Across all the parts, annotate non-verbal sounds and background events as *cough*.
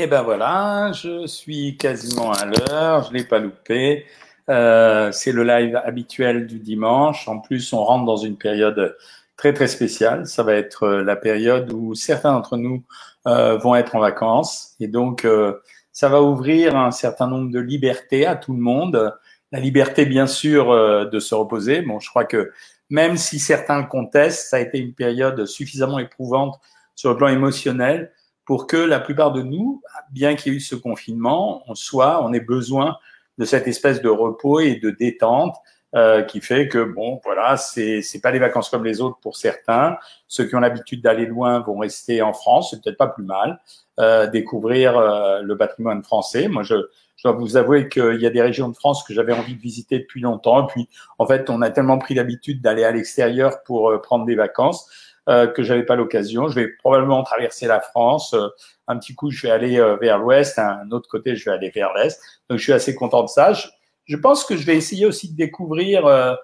Et ben voilà, je suis quasiment à l'heure, je l'ai pas loupé. Euh, c'est le live habituel du dimanche. En plus, on rentre dans une période très très spéciale. Ça va être euh, la période où certains d'entre nous euh, vont être en vacances et donc euh, ça va ouvrir un certain nombre de libertés à tout le monde. La liberté, bien sûr, euh, de se reposer. Bon, je crois que même si certains le contestent, ça a été une période suffisamment éprouvante sur le plan émotionnel pour que la plupart de nous, bien qu'il y ait eu ce confinement, on soit, on ait besoin de cette espèce de repos et de détente euh, qui fait que bon, voilà, c'est c'est pas des vacances comme les autres pour certains. Ceux qui ont l'habitude d'aller loin vont rester en France, c'est peut-être pas plus mal, euh, découvrir euh, le patrimoine français. Moi, je je dois vous avouer qu'il y a des régions de France que j'avais envie de visiter depuis longtemps. Et puis, en fait, on a tellement pris l'habitude d'aller à l'extérieur pour euh, prendre des vacances euh, que j'avais pas l'occasion. Je vais probablement traverser la France. Euh, un petit coup, je vais aller euh, vers l'ouest, un autre côté, je vais aller vers l'est. Donc, je suis assez content de ça. Je, je, pense que je vais essayer aussi de découvrir euh,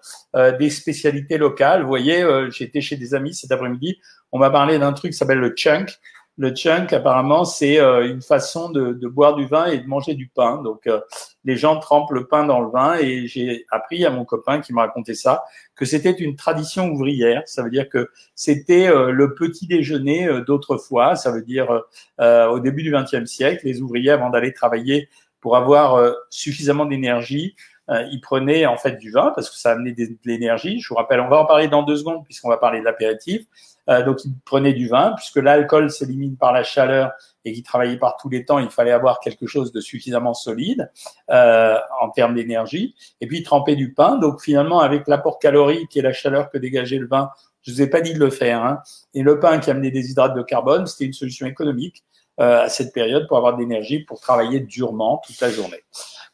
des spécialités locales. Vous voyez, j'étais chez des amis cet après-midi. On m'a parlé d'un truc qui s'appelle le chunk. Le chunk, apparemment, c'est euh, une façon de, de, boire du vin et de manger du pain. Donc, euh, les gens trempent le pain dans le vin et j'ai appris à mon copain qui me racontait ça que c'était une tradition ouvrière. Ça veut dire que c'était euh, le petit déjeuner d'autrefois. Ça veut dire au début du XXe siècle, les ouvriers, avant d'aller travailler pour avoir suffisamment d'énergie, ils prenaient en fait du vin parce que ça amenait de l'énergie. Je vous rappelle, on va en parler dans deux secondes puisqu'on va parler de l'apéritif. Euh, donc, ils prenaient du vin, puisque l'alcool s'élimine par la chaleur et qui travaillait par tous les temps, il fallait avoir quelque chose de suffisamment solide euh, en termes d'énergie. Et puis, tremper du pain. Donc, finalement, avec l'apport calorique et la chaleur que dégageait le vin, je vous ai pas dit de le faire. Hein. Et le pain qui amenait des hydrates de carbone, c'était une solution économique euh, à cette période pour avoir de l'énergie pour travailler durement toute la journée.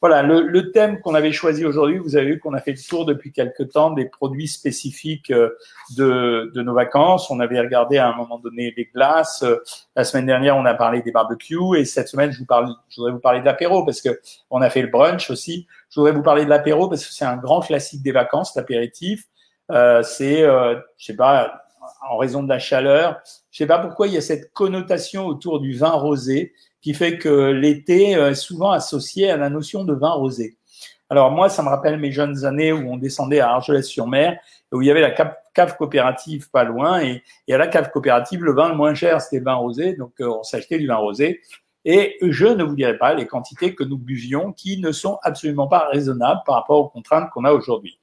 Voilà, le, le thème qu'on avait choisi aujourd'hui, vous avez vu qu'on a fait le tour depuis quelques temps des produits spécifiques euh, de, de, nos vacances. On avait regardé à un moment donné les glaces. Euh, la semaine dernière, on a parlé des barbecues et cette semaine, je, vous parle, je voudrais vous parler de l'apéro parce que on a fait le brunch aussi. Je voudrais vous parler de l'apéro parce que c'est un grand classique des vacances, l'apéritif. Euh, c'est, euh, je sais pas, en raison de la chaleur. Je sais pas pourquoi il y a cette connotation autour du vin rosé qui fait que l'été est souvent associé à la notion de vin rosé. Alors moi, ça me rappelle mes jeunes années où on descendait à Argelès-sur-Mer, où il y avait la cave, coopérative pas loin, et, et, à la cave coopérative, le vin le moins cher, c'était le vin rosé, donc euh, on s'achetait du vin rosé. Et je ne vous dirai pas les quantités que nous buvions qui ne sont absolument pas raisonnables par rapport aux contraintes qu'on a aujourd'hui.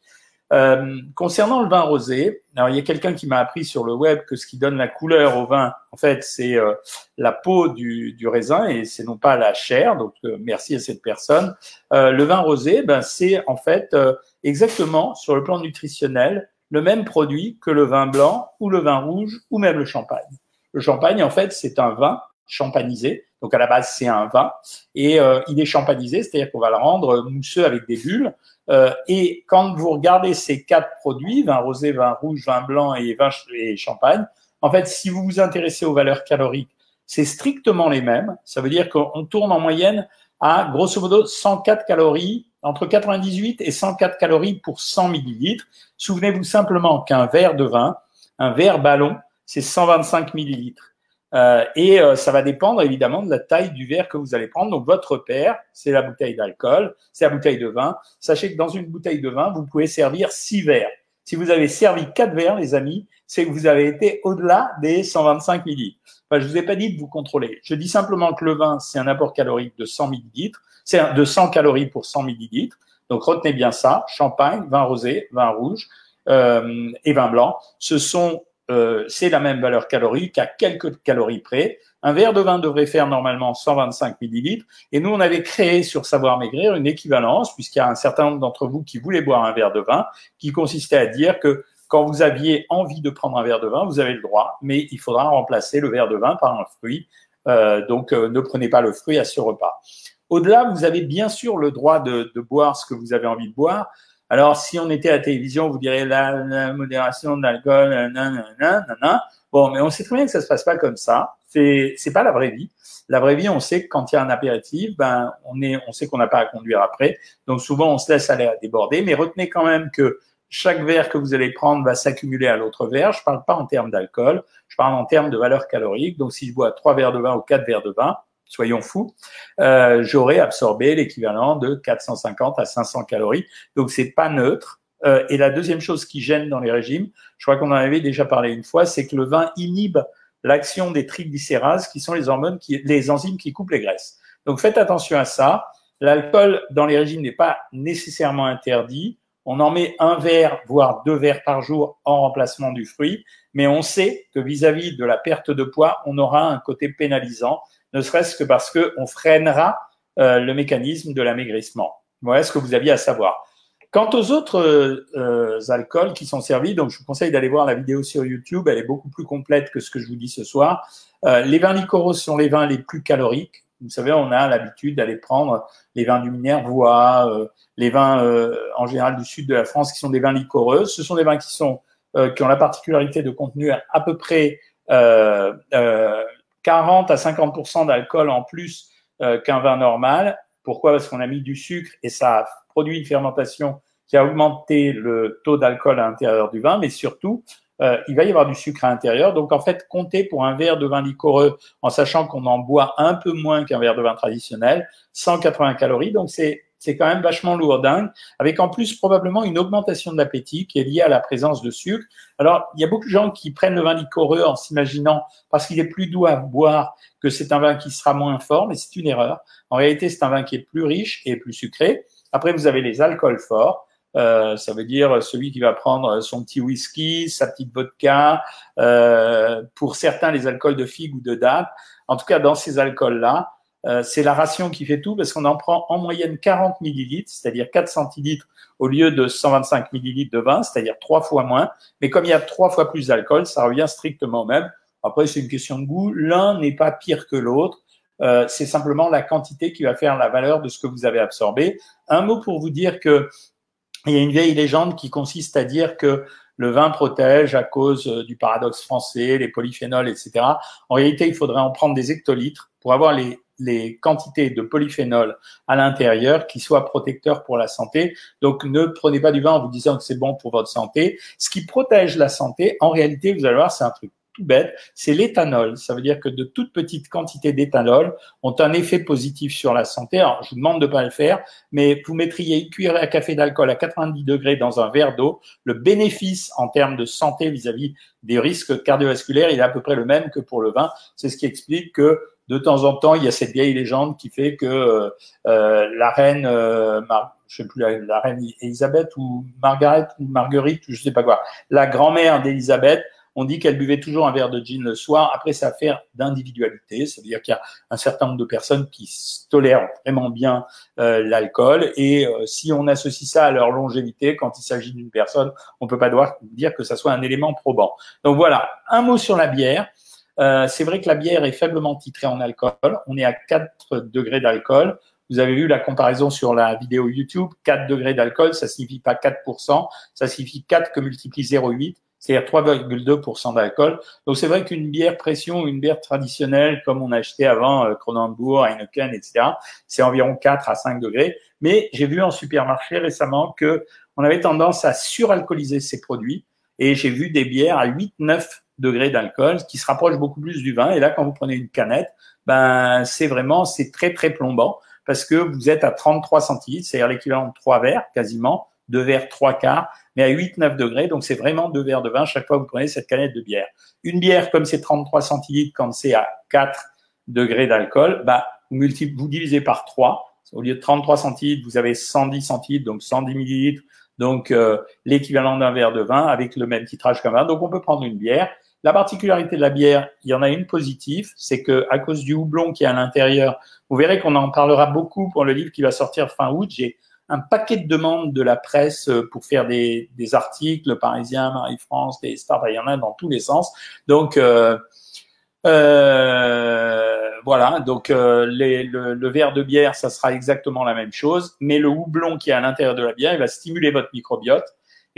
Euh, concernant le vin rosé, alors il y a quelqu'un qui m'a appris sur le web que ce qui donne la couleur au vin, en fait, c'est euh, la peau du, du, raisin et c'est non pas la chair. Donc euh, merci à cette personne. Euh, le vin rosé, ben c'est en fait euh, exactement sur le plan nutritionnel le même produit que le vin blanc ou le vin rouge ou même le champagne. Le champagne, en fait, c'est un vin champanisé. Donc à la base, c'est un vin et il est champanisé, c'est-à-dire qu'on va le rendre mousseux avec des bulles. Euh, et quand vous regardez ces quatre produits, vin rosé, vin rouge, vin blanc et vin et champagne, en fait, si vous vous intéressez aux valeurs caloriques, c'est strictement les mêmes. Ça veut dire qu'on tourne en moyenne à grosso modo 104 calories, entre 98 et 104 calories pour 100 millilitres. Souvenez-vous simplement qu'un verre de vin, un verre ballon, c'est 125 millilitres. Euh, et euh, ça va dépendre évidemment de la taille du verre que vous allez prendre. Donc votre père, c'est la bouteille d'alcool, c'est la bouteille de vin. Sachez que dans une bouteille de vin, vous pouvez servir six verres. Si vous avez servi quatre verres, les amis, c'est que vous avez été au-delà des 125 millilitres. Enfin, je vous ai pas dit de vous contrôler. Je dis simplement que le vin, c'est un apport calorique de 100 millilitres, c'est de 100 calories pour 100 millilitres. Donc retenez bien ça. Champagne, vin rosé, vin rouge euh, et vin blanc, ce sont euh, c'est la même valeur calorique à quelques calories près. Un verre de vin devrait faire normalement 125 millilitres. Et nous, on avait créé sur Savoir Maigrir une équivalence, puisqu'il y a un certain nombre d'entre vous qui voulaient boire un verre de vin, qui consistait à dire que quand vous aviez envie de prendre un verre de vin, vous avez le droit, mais il faudra remplacer le verre de vin par un fruit. Euh, donc, euh, ne prenez pas le fruit à ce repas. Au-delà, vous avez bien sûr le droit de, de boire ce que vous avez envie de boire, alors, si on était à la télévision, vous direz la, la modération de l'alcool, nanana, Bon, mais on sait très bien que ça se passe pas comme ça. C'est, c'est pas la vraie vie. La vraie vie, on sait que quand il y a un apéritif, ben, on est, on sait qu'on n'a pas à conduire après. Donc, souvent, on se laisse aller à déborder. Mais retenez quand même que chaque verre que vous allez prendre va s'accumuler à l'autre verre. Je parle pas en termes d'alcool. Je parle en termes de valeur calorique. Donc, si je bois trois verres de vin ou quatre verres de vin, soyons fous, euh, j'aurais absorbé l'équivalent de 450 à 500 calories. Donc c'est pas neutre. Euh, et la deuxième chose qui gêne dans les régimes, je crois qu'on en avait déjà parlé une fois, c'est que le vin inhibe l'action des triglycérases, qui sont les hormones, les enzymes qui coupent les graisses. Donc faites attention à ça. L'alcool dans les régimes n'est pas nécessairement interdit. On en met un verre, voire deux verres par jour en remplacement du fruit, mais on sait que vis-à-vis de la perte de poids, on aura un côté pénalisant, ne serait-ce que parce qu'on freinera euh, le mécanisme de l'amaigrissement. Voilà ce que vous aviez à savoir. Quant aux autres euh, alcools qui sont servis, donc je vous conseille d'aller voir la vidéo sur YouTube, elle est beaucoup plus complète que ce que je vous dis ce soir. Euh, les vins liquoreux sont les vins les plus caloriques. Vous savez, on a l'habitude d'aller prendre les vins du Minervois, euh, les vins euh, en général du sud de la France qui sont des vins liquoreux. Ce sont des vins qui sont euh, qui ont la particularité de contenir à peu près 40 à 50% d'alcool en plus qu'un vin normal. Pourquoi? Parce qu'on a mis du sucre et ça a produit une fermentation qui a augmenté le taux d'alcool à l'intérieur du vin, mais surtout, euh, il va y avoir du sucre à l'intérieur. Donc, en fait, comptez pour un verre de vin liquoreux, en sachant qu'on en boit un peu moins qu'un verre de vin traditionnel, 180 calories. Donc, c'est c'est quand même vachement lourdingue, avec en plus probablement une augmentation de l'appétit qui est liée à la présence de sucre. Alors, il y a beaucoup de gens qui prennent le vin liquoreux en s'imaginant, parce qu'il est plus doux à boire, que c'est un vin qui sera moins fort, mais c'est une erreur. En réalité, c'est un vin qui est plus riche et plus sucré. Après, vous avez les alcools forts. Euh, ça veut dire celui qui va prendre son petit whisky, sa petite vodka, euh, pour certains les alcools de figue ou de date. En tout cas, dans ces alcools-là, euh, c'est la ration qui fait tout parce qu'on en prend en moyenne 40 millilitres, c'est-à-dire 4 centilitres au lieu de 125 millilitres de vin, c'est-à-dire trois fois moins. Mais comme il y a trois fois plus d'alcool, ça revient strictement au même. Après, c'est une question de goût. L'un n'est pas pire que l'autre. Euh, c'est simplement la quantité qui va faire la valeur de ce que vous avez absorbé. Un mot pour vous dire que il y a une vieille légende qui consiste à dire que le vin protège à cause euh, du paradoxe français, les polyphénols, etc. En réalité, il faudrait en prendre des hectolitres pour avoir les, les quantités de polyphénols à l'intérieur qui soient protecteurs pour la santé. Donc, ne prenez pas du vin en vous disant que c'est bon pour votre santé. Ce qui protège la santé, en réalité, vous allez voir, c'est un truc bête, c'est l'éthanol. Ça veut dire que de toutes petites quantités d'éthanol ont un effet positif sur la santé. Alors, je vous demande de pas le faire, mais vous mettriez une cuillère à café d'alcool à 90 degrés dans un verre d'eau. Le bénéfice en termes de santé vis-à-vis des risques cardiovasculaires, il est à peu près le même que pour le vin. C'est ce qui explique que de temps en temps, il y a cette vieille légende qui fait que euh, euh la reine, euh, je sais plus la, reine Elisabeth ou Margaret ou Marguerite, je sais pas quoi, la grand-mère d'Elisabeth on dit qu'elle buvait toujours un verre de gin le soir. Après, c'est affaire d'individualité. Ça veut dire qu'il y a un certain nombre de personnes qui tolèrent vraiment bien euh, l'alcool. Et euh, si on associe ça à leur longévité, quand il s'agit d'une personne, on peut pas dire que ça soit un élément probant. Donc voilà, un mot sur la bière. Euh, c'est vrai que la bière est faiblement titrée en alcool. On est à 4 degrés d'alcool. Vous avez vu la comparaison sur la vidéo YouTube. 4 degrés d'alcool, ça signifie pas 4%, ça signifie 4 que multiplie 0,8 c'est-à-dire 3,2% d'alcool. Donc c'est vrai qu'une bière pression, une bière traditionnelle comme on achetait avant euh, Heineken, etc., c'est environ 4 à 5 degrés. Mais j'ai vu en supermarché récemment que on avait tendance à suralcooliser ces produits et j'ai vu des bières à 8, 9 degrés d'alcool qui se rapprochent beaucoup plus du vin. Et là, quand vous prenez une canette, ben c'est vraiment c'est très très plombant parce que vous êtes à 33 centilitres, c'est-à-dire l'équivalent de 3 verres quasiment, 2 verres 3 quarts mais à 8-9 degrés. Donc, c'est vraiment deux verres de vin chaque fois que vous prenez cette canette de bière. Une bière, comme c'est 33 centilitres, quand c'est à 4 degrés d'alcool, bah, vous, vous divisez par 3. Au lieu de 33 centilitres, vous avez 110 centilitres, donc 110 millilitres, donc euh, l'équivalent d'un verre de vin avec le même titrage qu'un vin. Donc, on peut prendre une bière. La particularité de la bière, il y en a une positive, c'est que à cause du houblon qui est à l'intérieur, vous verrez qu'on en parlera beaucoup pour le livre qui va sortir fin août. J'ai un paquet de demandes de la presse euh, pour faire des, des articles, Parisien, Marie-France, des stars, il y en a dans tous les sens. Donc euh, euh, voilà, donc euh, le, le, verre de bière, ça sera exactement la même chose, mais le houblon qui est à l'intérieur de la bière, il va stimuler votre microbiote.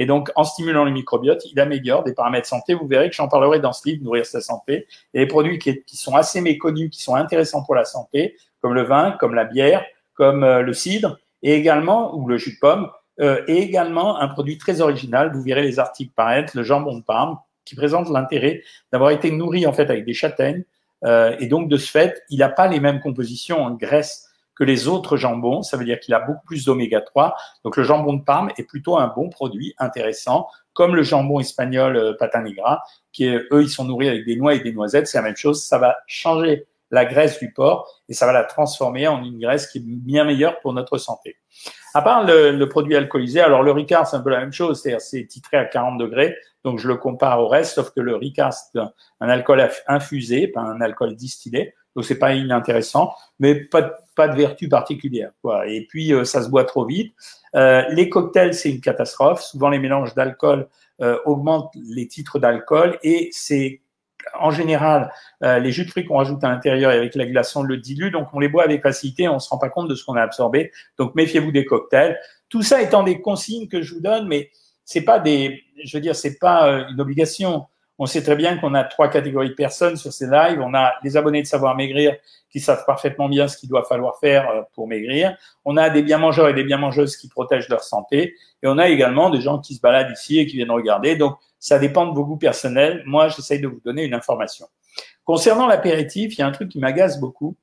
Et donc, en stimulant le microbiote, il améliore des paramètres santé. Vous verrez que j'en parlerai dans ce livre, Nourrir sa santé. Et les produits qui, sont assez méconnus, qui sont intéressants pour la santé, comme le vin, comme la bière, comme le cidre, et également, ou le jus de pomme, euh, et également un produit très original, vous verrez les articles paraître, le jambon de Parme, qui présente l'intérêt d'avoir été nourri en fait avec des châtaignes, Euh, et donc, de ce fait, il n'a pas les mêmes compositions en graisse que les autres jambons. Ça veut dire qu'il a beaucoup plus d'oméga 3. Donc, le jambon de Parme est plutôt un bon produit intéressant, comme le jambon espagnol euh, pata negra, qui est, eux, ils sont nourris avec des noix et des noisettes. C'est la même chose. Ça va changer la graisse du porc et ça va la transformer en une graisse qui est bien meilleure pour notre santé. À part le, le produit alcoolisé, alors le Ricard, c'est un peu la même chose, c'est-à-dire c'est titré à 40 degrés, donc je le compare au reste, sauf que le Ricard, c'est un, alcool infusé, pas un alcool distillé, donc c'est pas inintéressant, mais pas, pas de vertu particulière. Quoi. Et puis euh, ça se boit trop vite. Euh, les cocktails, c'est une catastrophe. Souvent les mélanges d'alcool euh, augmentent les titres d'alcool et c'est en général, les jus de fruits qu'on rajoute à l'intérieur et avec la glace, on le dilue, donc on les boit avec facilité, on se rend pas compte de ce qu'on a absorbé. Donc méfiez-vous des cocktails. Tout ça étant des consignes que je vous donne, mais c'est pas des, je veux dire, c'est pas une obligation. On sait très bien qu'on a trois catégories de personnes sur ces lives. On a les abonnés de Savoir Maigrir qui savent parfaitement bien ce qu'il doit falloir faire euh, pour maigrir. On a des bien mangeurs et des bien mangeuses qui protègent leur santé. Et on a également des gens qui se baladent ici et qui viennent regarder. Donc, ça dépend de vos goûts personnels. Moi, j'essaye de vous donner une information. Concernant l'apéritif, il y a un truc qui m'agace beaucoup.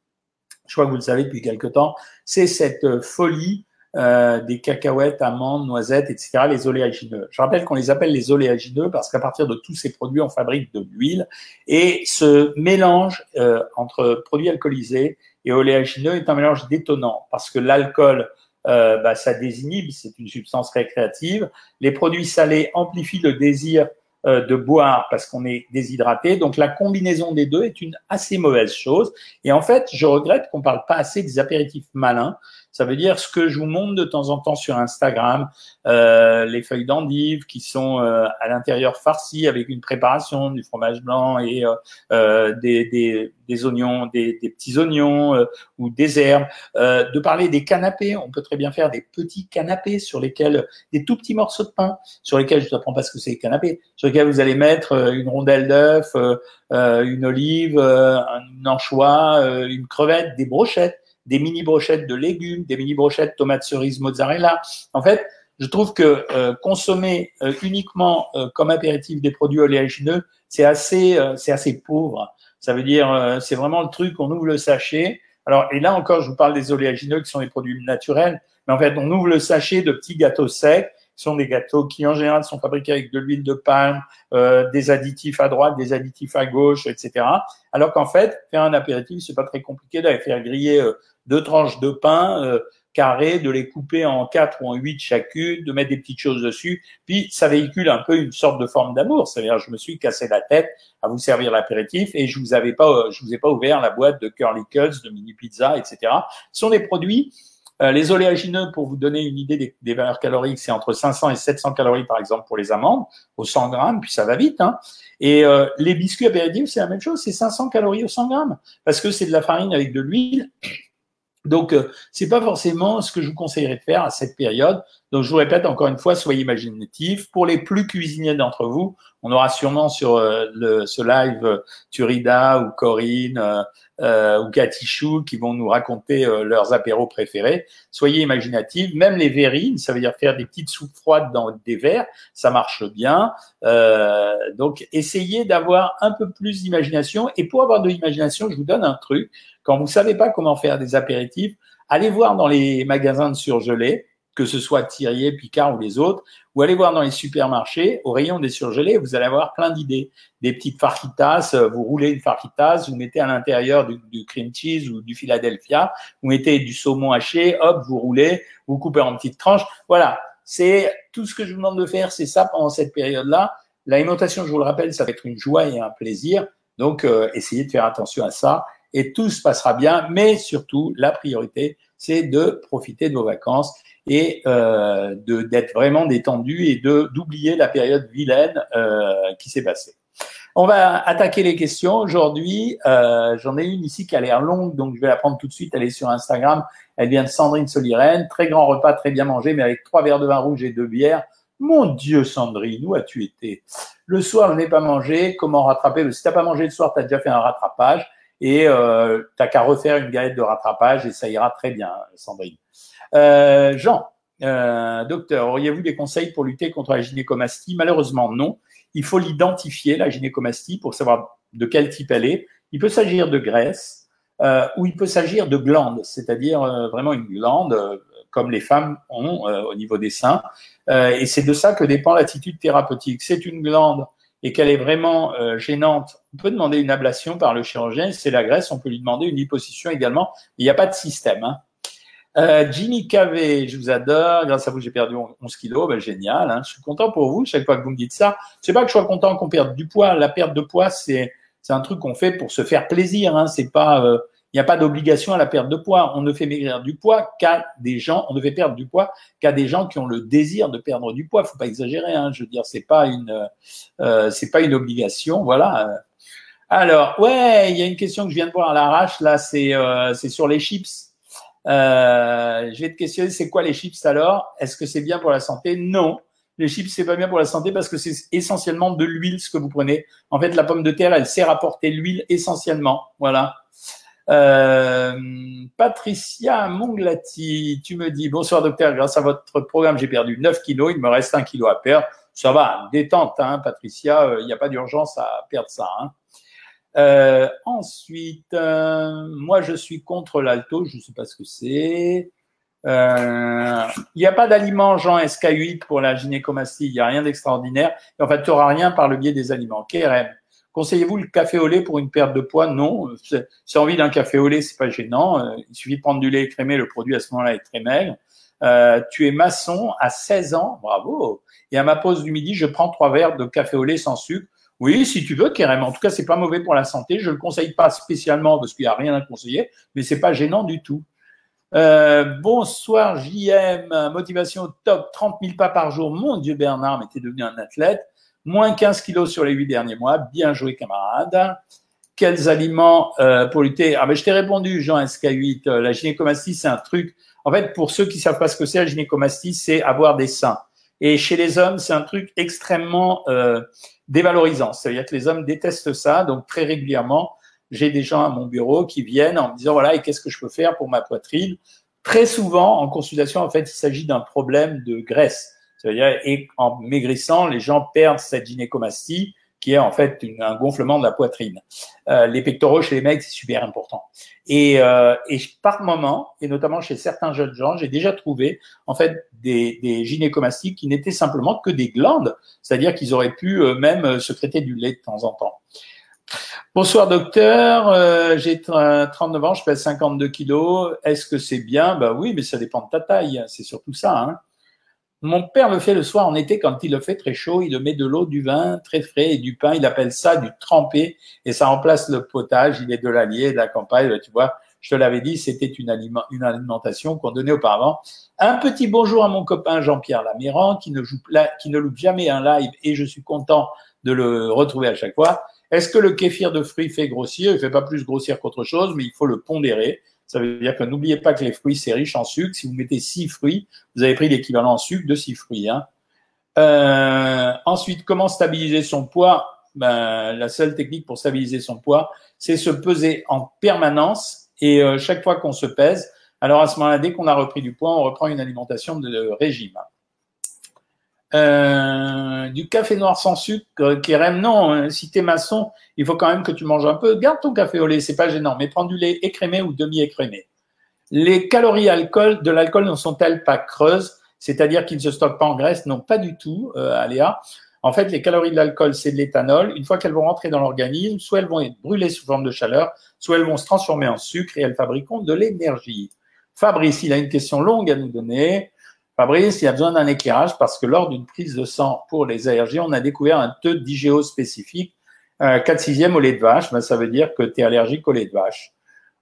Je crois que vous le savez depuis quelque temps. C'est cette euh, folie euh, des cacahuètes, amandes, noisettes, etc., les oléagineux. Je rappelle qu'on les appelle les oléagineux parce qu'à partir de tous ces produits, on fabrique de l'huile. Et ce mélange euh, entre produits alcoolisés et oléagineux est un mélange détonnant parce que l'alcool, euh, bah, ça désinhibe, c'est une substance récréative. Les produits salés amplifient le désir euh, de boire parce qu'on est déshydraté. Donc la combinaison des deux est une assez mauvaise chose. Et en fait, je regrette qu'on parle pas assez des apéritifs malins. Ça veut dire ce que je vous montre de temps en temps sur Instagram, euh, les feuilles d'endive qui sont euh, à l'intérieur farcies avec une préparation du fromage blanc et euh, euh des, des, des, oignons, des, des petits oignons euh, ou des herbes. de parler des canapés, on peut très bien faire des petits canapés sur lesquels des tout petits morceaux de pain sur lesquels je ne apprends pas ce que c'est les canapés, sur lesquels vous allez mettre une rondelle d'œuf, une olive, une anchois, une crevette, des brochettes des mini brochettes de légumes, des mini brochettes tomates cerises mozzarella. En fait, je trouve que euh, consommer euh, uniquement euh, comme apéritif des produits oléagineux, c'est assez, c'est assez pauvre. Ça veut dire, c'est vraiment le truc, on ouvre le sachet. Alors, et là encore, je vous parle des oléagineux qui sont des produits naturels, mais en fait, on ouvre le sachet de petits gâteaux secs sont des gâteaux qui en général sont fabriqués avec de l'huile de palme, euh, des additifs à droite, des additifs à gauche, etc. Alors qu'en fait, faire un apéritif, c'est pas très compliqué d'aller faire griller euh, deux tranches de pain euh, carré, de les couper en quatre ou en huit chacune, de mettre des petites choses dessus. Puis ça véhicule un peu une sorte de forme d'amour. C'est-à-dire, je me suis cassé la tête à vous servir l'apéritif et je vous avais pas, je vous ai pas ouvert la boîte de curly cuts, de mini pizza, etc. Ce sont des produits euh, les oléagineux, pour vous donner une idée des, valeurs caloriques, c'est entre 500 et 700 calories par exemple pour les amandes, au 100 grammes, puis ça va vite. Hein. Et euh, les biscuits apéritifs, c'est la même chose, c'est 500 calories au 100 grammes, parce que c'est de la farine avec de l'huile. Donc, euh, c'est pas forcément ce que je vous conseillerais de faire à cette période. Donc, je vous répète encore une fois, soyez imaginatifs. Pour les plus cuisiniers d'entre vous, on aura sûrement sur le, ce live Turida ou Corinne, euh, ou Chou qui vont nous raconter euh, leurs apéros préférés. Soyez imaginatifs, même les verrines, ça veut dire faire des petites soupes froides dans des verres, ça marche bien. Euh, donc essayez d'avoir un peu plus d'imagination. Et pour avoir de l'imagination, je vous donne un truc. Quand vous savez pas comment faire des apéritifs, allez voir dans les magasins de surgelés que ce soit Thierry, Picard ou les autres, ou allez voir dans les supermarchés, au rayon des surgelés, vous allez avoir plein d'idées. Des petites fajitas, euh, vous roulez une fajitas, vous mettez à l'intérieur du, cream cheese ou du Philadelphia, vous mettez du saumon haché, hop, vous roulez, vous coupez en petites tranches. Voilà, c'est tout ce que je vous demande de faire, c'est ça pendant cette période-là. L'alimentation, je vous le rappelle, ça va être une joie et un plaisir. Donc, euh, essayez de faire attention à ça et tout se passera bien. Mais surtout, la priorité, c'est de profiter de vos vacances et euh, d'être vraiment détendu et de d'oublier la période vilaine euh, qui s'est passée. On va attaquer les questions aujourd'hui. Euh, J'en ai une ici qui a l'air longue, donc je vais la prendre tout de suite. Elle est sur Instagram. Elle vient de Sandrine Solirène. Très grand repas, très bien mangé, mais avec trois verres de vin rouge et deux bières. Mon Dieu, Sandrine, où as-tu été? Le soir, je n'ai pas mangé. Comment rattraper? Si t'as pas mangé le soir, tu as déjà fait un rattrapage et euh, t'as qu'à refaire une galette de rattrapage et ça ira très bien, Sandrine. Euh, Jean, euh, docteur, auriez-vous des conseils pour lutter contre la gynécomastie? Malheureusement, non. Il faut l'identifier, la gynécomastie, pour savoir de quel type elle est. Il peut s'agir de graisse euh, ou il peut s'agir de glande, c'est-à-dire euh, vraiment une glande euh, comme les femmes ont au niveau des seins. et c'est de ça que dépend l'attitude thérapeutique. C'est une glande et qu'elle est vraiment gênante, on peut demander une ablation par le chirurgien. C'est la graisse, on peut lui demander une liposuction également. Il n'y a pas de système. Hein. Euh, Jimmy KV, je vous adore. Grâce à vous, j'ai perdu 11 kilos. Ben, génial. Hein. Je suis content pour vous. Chaque fois que vous me dites ça, c'est pas que je sois content qu'on perde du poids. La perte de poids, c'est un truc qu'on fait pour se faire plaisir. Hein. C'est pas, euh, n'y a pas d'obligation à la perte de poids. On ne fait maigrir du poids qu'à des gens. On ne fait perdre du poids qu'à des gens qui ont le désir de perdre du poids. Faut pas exagérer. Hein. Je veux dire, c'est pas une, euh, c'est pas une obligation. Voilà. Alors, ouais, il y a une question que je viens de voir à l'arrache. Là, c'est euh, c'est sur les chips. Euh, je vais te questionner, c'est quoi les chips alors? Est-ce que c'est bien pour la santé? Non. Les chips, c'est pas bien pour la santé parce que c'est essentiellement de l'huile ce que vous prenez. En fait, la pomme de terre, elle sert à porter l'huile essentiellement. Voilà. Euh, Patricia Monglati, tu me dis bonsoir docteur, grâce à votre programme, j'ai perdu 9 kilos, il me reste 1 kilo à perdre. Ça va, détente, hein, Patricia, euh, il n'y a pas d'urgence à perdre ça. Hein. Euh, ensuite, euh, moi, je suis contre l'alto. Je ne sais pas ce que c'est. Euh, il n'y a pas d'aliment Jean SK8 pour la gynécomastie. Il n'y a rien d'extraordinaire. En fait, tu n'auras rien par le biais des aliments. KRM. Conseillez-vous le café au lait pour une perte de poids? Non. Si envie d'un café au lait, c'est pas gênant. Il suffit de prendre du lait écrémé. Le produit à ce moment-là est très maigre. tu es maçon à 16 ans. Bravo. Et à ma pause du midi, je prends trois verres de café au lait sans sucre. Oui, si tu veux, carrément. En tout cas, c'est pas mauvais pour la santé. Je le conseille pas spécialement parce qu'il n'y a rien à conseiller, mais c'est pas gênant du tout. Euh, bonsoir JM, motivation top, 30 000 pas par jour. Mon Dieu Bernard, mais t'es devenu un athlète. Moins 15 kilos sur les huit derniers mois. Bien joué camarade. Quels aliments euh, pour lutter? Ah ben je t'ai répondu Jean SK8. Euh, la gynécomastie c'est un truc. En fait, pour ceux qui savent pas ce que c'est la gynécomastie, c'est avoir des seins. Et chez les hommes, c'est un truc extrêmement euh, dévalorisant. C'est-à-dire que les hommes détestent ça. Donc très régulièrement, j'ai des gens à mon bureau qui viennent en me disant voilà, et qu'est-ce que je peux faire pour ma poitrine? Très souvent, en consultation, en fait, il s'agit d'un problème de graisse. C'est-à-dire, et en maigrissant, les gens perdent cette gynécomastie qui est en fait un gonflement de la poitrine. Euh, les pectoraux chez les mecs, c'est super important. Et, euh, et par moment, et notamment chez certains jeunes gens, j'ai déjà trouvé en fait des, gynécomasties qui n'étaient simplement que des glandes, c'est-à-dire qu'ils auraient pu euh, même secréter du lait de temps en temps. Bonsoir docteur, euh, j'ai 39 ans, je pèse 52 kilos. Est-ce que c'est bien? Bah oui, mais ça dépend de ta taille. C'est surtout ça. Hein. Mon père le fait le soir en été quand il le fait très chaud. Il le met de l'eau, du vin très frais et du pain. Il appelle ça du trempé et ça remplace le potage. Il est de l'Allier, de la campagne. Tu vois, je te l'avais dit, c'était une, alimentation qu'on donnait auparavant. Un petit bonjour à mon copain Jean-Pierre Laméran qui ne, joue, qui ne loupe jamais un live et je suis content de le retrouver à chaque fois. Est-ce que le kéfir de fruits fait grossir? Il fait pas plus grossir qu'autre chose, mais il faut le pondérer. Ça veut dire que n'oubliez pas que les fruits, c'est riche en sucre. Si vous mettez six fruits, vous avez pris l'équivalent en sucre de six fruits. Hein. Euh, ensuite, comment stabiliser son poids? Ben, La seule technique pour stabiliser son poids, c'est se peser en permanence. Et euh, chaque fois qu'on se pèse, alors à ce moment-là, dès qu'on a repris du poids, on reprend une alimentation de régime. Euh, du café noir sans sucre, euh, qui Kérem, non, euh, si t'es maçon, il faut quand même que tu manges un peu. Garde ton café au lait, c'est pas gênant, mais prends du lait écrémé ou demi-écrémé. Les calories alcool, de l'alcool ne sont-elles pas creuses? C'est-à-dire qu'ils ne se stockent pas en graisse? Non, pas du tout, euh, Aléa. En fait, les calories de l'alcool, c'est de l'éthanol. Une fois qu'elles vont rentrer dans l'organisme, soit elles vont être brûlées sous forme de chaleur, soit elles vont se transformer en sucre et elles fabriqueront de l'énergie. Fabrice, il a une question longue à nous donner. Fabrice, il y a besoin d'un éclairage parce que lors d'une prise de sang pour les allergies, on a découvert un taux d'IGO spécifique, euh, 4 sixième au lait de vache. Ben, ça veut dire que tu es allergique au lait de vache.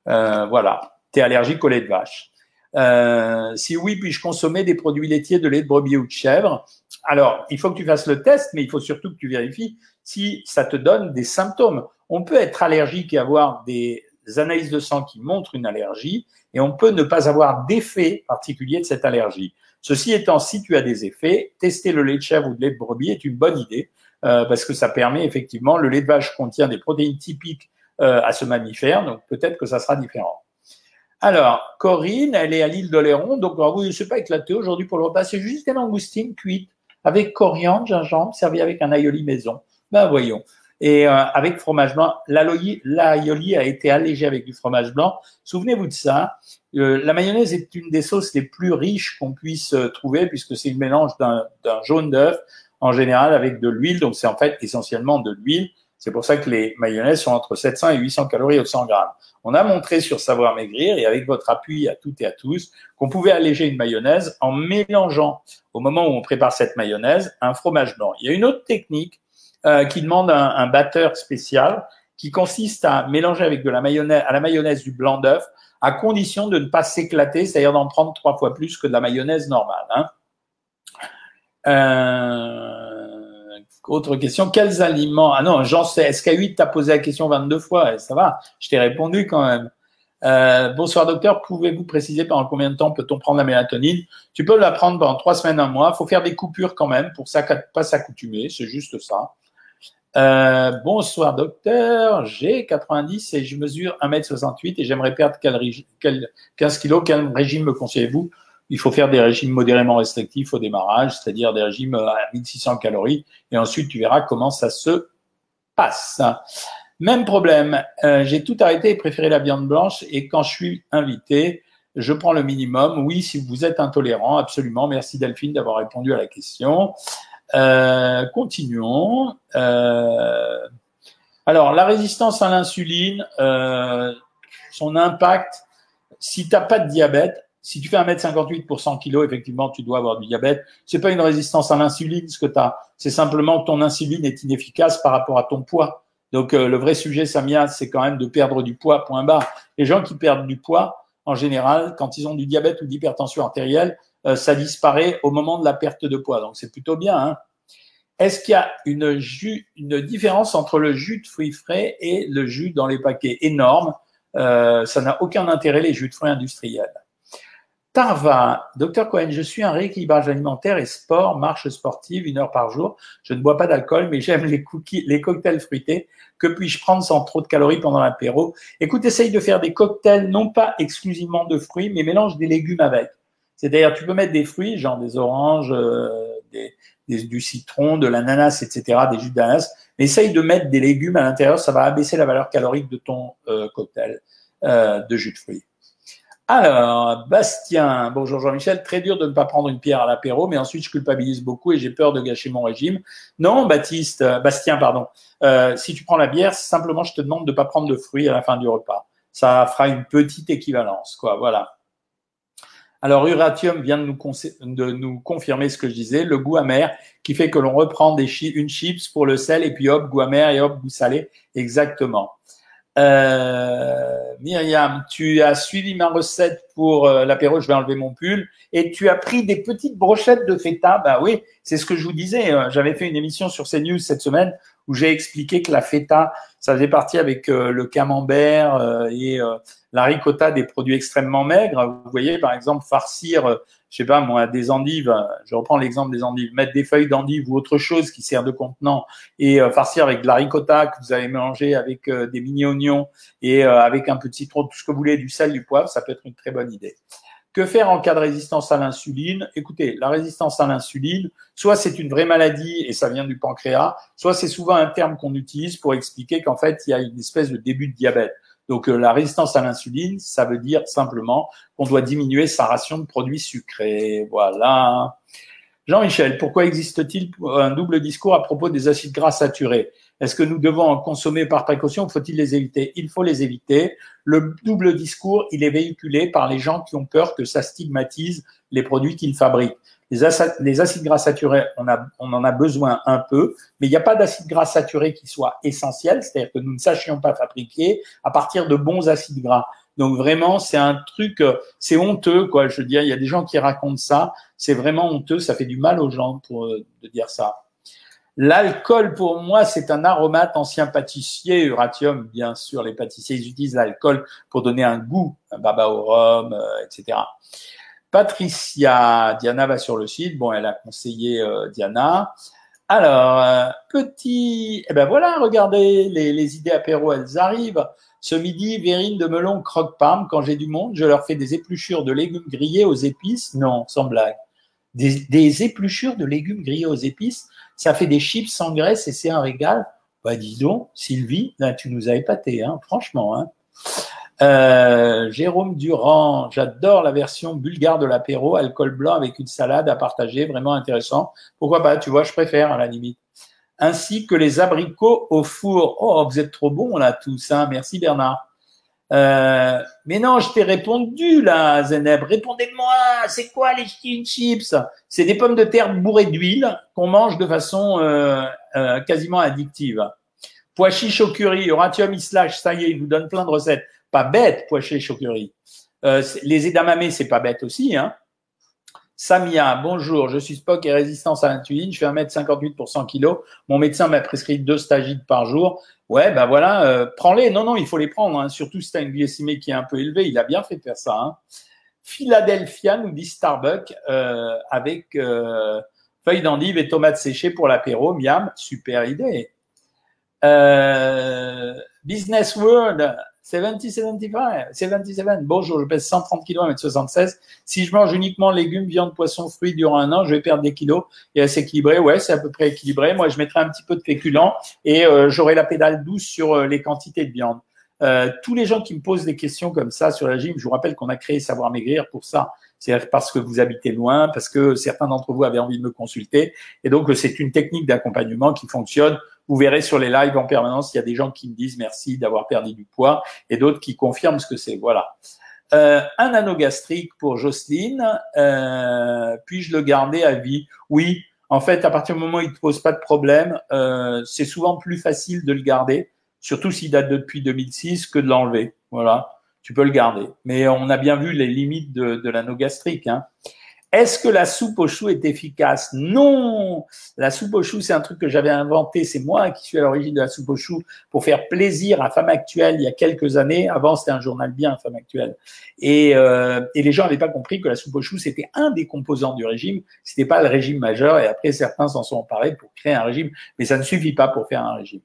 Euh, voilà, tu es allergique au lait de vache. Euh, si oui, puis-je consommer des produits laitiers de lait de brebis ou de chèvre? Alors, il faut que tu fasses le test, mais il faut surtout que tu vérifies si ça te donne des symptômes. On peut être allergique et avoir des analyses de sang qui montrent une allergie, et on peut ne pas avoir d'effet particulier de cette allergie. Ceci étant, si tu as des effets, tester le lait de chèvre ou de lait de brebis est une bonne idée euh, parce que ça permet effectivement, le lait de vache contient des protéines typiques euh, à ce mammifère, donc peut-être que ça sera différent. Alors, Corinne, elle est à l'île d'Oléron, donc oui, je ne sais pas éclaté aujourd'hui pour le repas, c'est juste des langoustines cuites avec coriandre, gingembre, servies avec un aioli maison. Ben voyons. Et euh, avec fromage blanc, l'aioli a été allégé avec du fromage blanc. Souvenez-vous de ça. Euh, la mayonnaise est une des sauces les plus riches qu'on puisse euh, trouver puisque c'est le mélange d'un jaune d'œuf en général avec de l'huile. Donc c'est en fait essentiellement de l'huile. C'est pour ça que les mayonnaises sont entre 700 et 800 calories au 100 grammes. On a montré sur Savoir Maigrir et avec votre appui à toutes et à tous qu'on pouvait alléger une mayonnaise en mélangeant au moment où on prépare cette mayonnaise un fromage blanc. Il y a une autre technique euh, qui demande un, un, batteur spécial qui consiste à mélanger avec de la mayonnaise, à la mayonnaise du blanc d'œuf à condition de ne pas s'éclater, c'est-à-dire d'en prendre trois fois plus que de la mayonnaise normale. Hein. Euh, autre question, quels aliments Ah non, j'en sais. SK8 t'a posé la question 22 fois, ça va, je t'ai répondu quand même. Euh, bonsoir docteur, pouvez-vous préciser pendant combien de temps peut-on prendre la mélatonine? Tu peux la prendre pendant trois semaines, un mois. Il faut faire des coupures quand même pour ça, pas s'accoutumer, c'est juste ça. Euh, bonsoir docteur, j'ai 90 et je mesure 1m68 et j'aimerais perdre 15 kilos. Quel régime me conseillez-vous? Il faut faire des régimes modérément restrictifs au démarrage, c'est-à-dire des régimes à 1600 calories, et ensuite tu verras comment ça se passe. Même problème, euh, j'ai tout arrêté et préféré la viande blanche, et quand je suis invité, je prends le minimum. Oui, si vous êtes intolérant, absolument. Merci Delphine d'avoir répondu à la question. Euh, continuons. Euh, alors, la résistance à l'insuline, son impact, si tu n'as pas de diabète, si tu fais 1m58 pour 100 kg, effectivement, tu dois avoir du diabète. C'est pas une résistance à l'insuline ce que tu. C'est simplement que ton insuline est inefficace par rapport à ton poids. Donc, euh, le vrai sujet, Samia, c'est quand même de perdre du poids, point barre. Les gens qui perdent du poids, en général, quand ils ont du diabète ou d'hypertension artérielle, euh, ça disparaît au moment de la perte de poids. Donc, c'est plutôt bien. Hein. Est-ce qu'il y a une différence entre le jus de fruits frais et le jus dans les paquets? Énorme. Euh, ça n'a aucun intérêt, les jus de fruits industriels. Tarva, docteur Cohen, je suis un rééquilibrage alimentaire et sport, marche sportive, une heure par jour. Je ne bois pas d'alcool, mais j'aime les cookies, les cocktails fruités. Que puis-je prendre sans trop de calories pendant l'apéro? Écoute, essaye de faire des cocktails, non pas exclusivement de fruits, mais mélange des légumes avec. C'est-à-dire, tu peux mettre des fruits, genre des oranges, euh, des, du citron, de l'ananas, etc., des jus d'ananas. Essaye de mettre des légumes à l'intérieur, ça va abaisser la valeur calorique de ton euh, cocktail euh, de jus de fruits. Alors, Bastien, bonjour Jean-Michel, très dur de ne pas prendre une pierre à l'apéro, mais ensuite je culpabilise beaucoup et j'ai peur de gâcher mon régime. Non, Baptiste, euh, Bastien, pardon. Euh, si tu prends la bière, simplement je te demande de ne pas prendre de fruits à la fin du repas. Ça fera une petite équivalence, quoi. Voilà. Alors, Uratium vient de nous, de nous confirmer ce que je disais, le goût amer qui fait que l'on reprend des une chips pour le sel et puis hop, goût amer et hop, goût salé. Exactement. Euh, Myriam, tu as suivi ma recette pour euh, l'apéro, je vais enlever mon pull, et tu as pris des petites brochettes de feta. Bah oui, c'est ce que je vous disais. Euh, j'avais fait une émission sur CNews cette semaine où j'ai expliqué que la feta, ça faisait partie avec euh, le camembert et la ricotta des produits extrêmement maigres. Vous voyez, par exemple, farcir je sais pas moi, des endives, je reprends l'exemple des endives, mettre des feuilles d'endives ou autre chose qui sert de contenant et euh, farcir avec de la ricotta que vous avez mélangé avec euh, des mini-oignons et euh, avec un peu de citron, tout ce que vous voulez, du sel, du poivre, ça peut être une très bonne idée. Que faire en cas de résistance à l'insuline? Écoutez, la résistance à l'insuline, soit c'est une vraie maladie et ça vient du pancréas, soit c'est souvent un terme qu'on utilise pour expliquer qu'en fait, il y a une espèce de début de diabète. Donc euh, la résistance à l'insuline, ça veut dire simplement qu'on doit diminuer sa ration de produits sucrés. Voilà. Jean-Michel, pourquoi existe-t-il un double discours à propos des acides gras saturés? Est-ce que nous devons en consommer par précaution? Ou faut-il les éviter? Il faut les éviter. Le double discours, il est véhiculé par les gens qui ont peur que ça stigmatise les produits qu'ils fabriquent. Les, acides gras saturés, on, en a besoin un peu, mais il n'y a pas d'acide gras saturé qui soit essentiel, c'est-à-dire que nous ne sachions pas fabriquer à partir de bons acides gras. Donc vraiment, c'est un truc, euh, c'est honteux, quoi. Je veux dire, il y a des gens qui racontent ça, c'est vraiment honteux, ça fait du mal aux gens euh, de dire ça. L'alcool, pour moi, c'est un aromate ancien pâtissier, uratium, bien sûr. Les pâtissiers, ils utilisent l'alcool pour donner un goût, un baba au rhum, euh, etc. Patricia, Diana va sur le site. Bon, elle a conseillé Diana. Alors, petit, eh ben voilà, regardez, les, idées apéro, elles arrivent. Ce midi, Vérine de Melon croque parme. Quand j'ai du monde, je leur fais des épluchures de légumes grillés aux épices. Non, sans blague. Des, épluchures de légumes grillés aux épices, ça fait des chips sans graisse et c'est un régal. Bah, dis donc, Sylvie, tu nous as épaté, hein, franchement. Hein. Euh, Jérôme Durand, j'adore la version bulgare de l'apéro, alcool blanc avec une salade à partager, vraiment intéressant. Pourquoi pas, tu vois, je préfère à la limite. Ainsi que les abricots au four. Oh, vous êtes trop bons là tous, hein. merci Bernard. Euh, mais non, je t'ai répondu là, Zeneb. Répondez-moi, c'est quoi les chips? C'est des pommes de terre bourrées d'huile qu'on mange de façon euh, euh, quasiment addictive. Pois chiches au curry, Euratium islash, ça y est, il vous donne plein de recettes. Pas bête, pois chiches au curry. les edamame, c'est pas bête aussi. Hein. Samia, bonjour, je suis Spock et résistance à l'insuline, je fais 1m58 pour 100 kg. Mon médecin m'a prescrit deux stagides par jour. Ouais, ben voilà, euh, prends-les. Non, non, il faut les prendre, hein. surtout si tu une qui est un peu élevée. Il a bien fait faire ça. Hein. Philadelphia nous dit Starbucks euh, avec euh, feuilles d'endive et tomates séchées pour l'apéro. Miam, super idée. Business World, 70, 75, 77. Bonjour, je pèse 130 kg, 1m76. Si je mange uniquement légumes, viande, poisson, fruits durant un an, je vais perdre des kilos et à s'équilibrer. Ouais, c'est à peu près équilibré. Moi, je mettrai un petit peu de féculents et euh, j'aurai la pédale douce sur euh, les quantités de viande. Euh, tous les gens qui me posent des questions comme ça sur la gym, je vous rappelle qu'on a créé Savoir Maigrir pour ça. C'est parce que vous habitez loin, parce que certains d'entre vous avaient envie de me consulter. Et donc, c'est une technique d'accompagnement qui fonctionne vous verrez sur les lives en permanence, il y a des gens qui me disent merci d'avoir perdu du poids et d'autres qui confirment ce que c'est. Voilà. Euh, un anneau gastrique pour Jocelyne. Euh, Puis-je le garder à vie? Oui. En fait, à partir du moment où il ne te pose pas de problème, euh, c'est souvent plus facile de le garder, surtout s'il date depuis 2006, que de l'enlever. Voilà, tu peux le garder. Mais on a bien vu les limites de, de l'anneau gastrique. Hein. Est-ce que la soupe aux choux est efficace? Non La soupe aux choux, c'est un truc que j'avais inventé. C'est moi qui suis à l'origine de la soupe aux choux pour faire plaisir à Femme Actuelle il y a quelques années. Avant, c'était un journal bien, Femme Actuelle. Et, euh, et les gens n'avaient pas compris que la soupe aux choux, c'était un des composants du régime. C'était pas le régime majeur. Et après, certains s'en sont emparés pour créer un régime. Mais ça ne suffit pas pour faire un régime.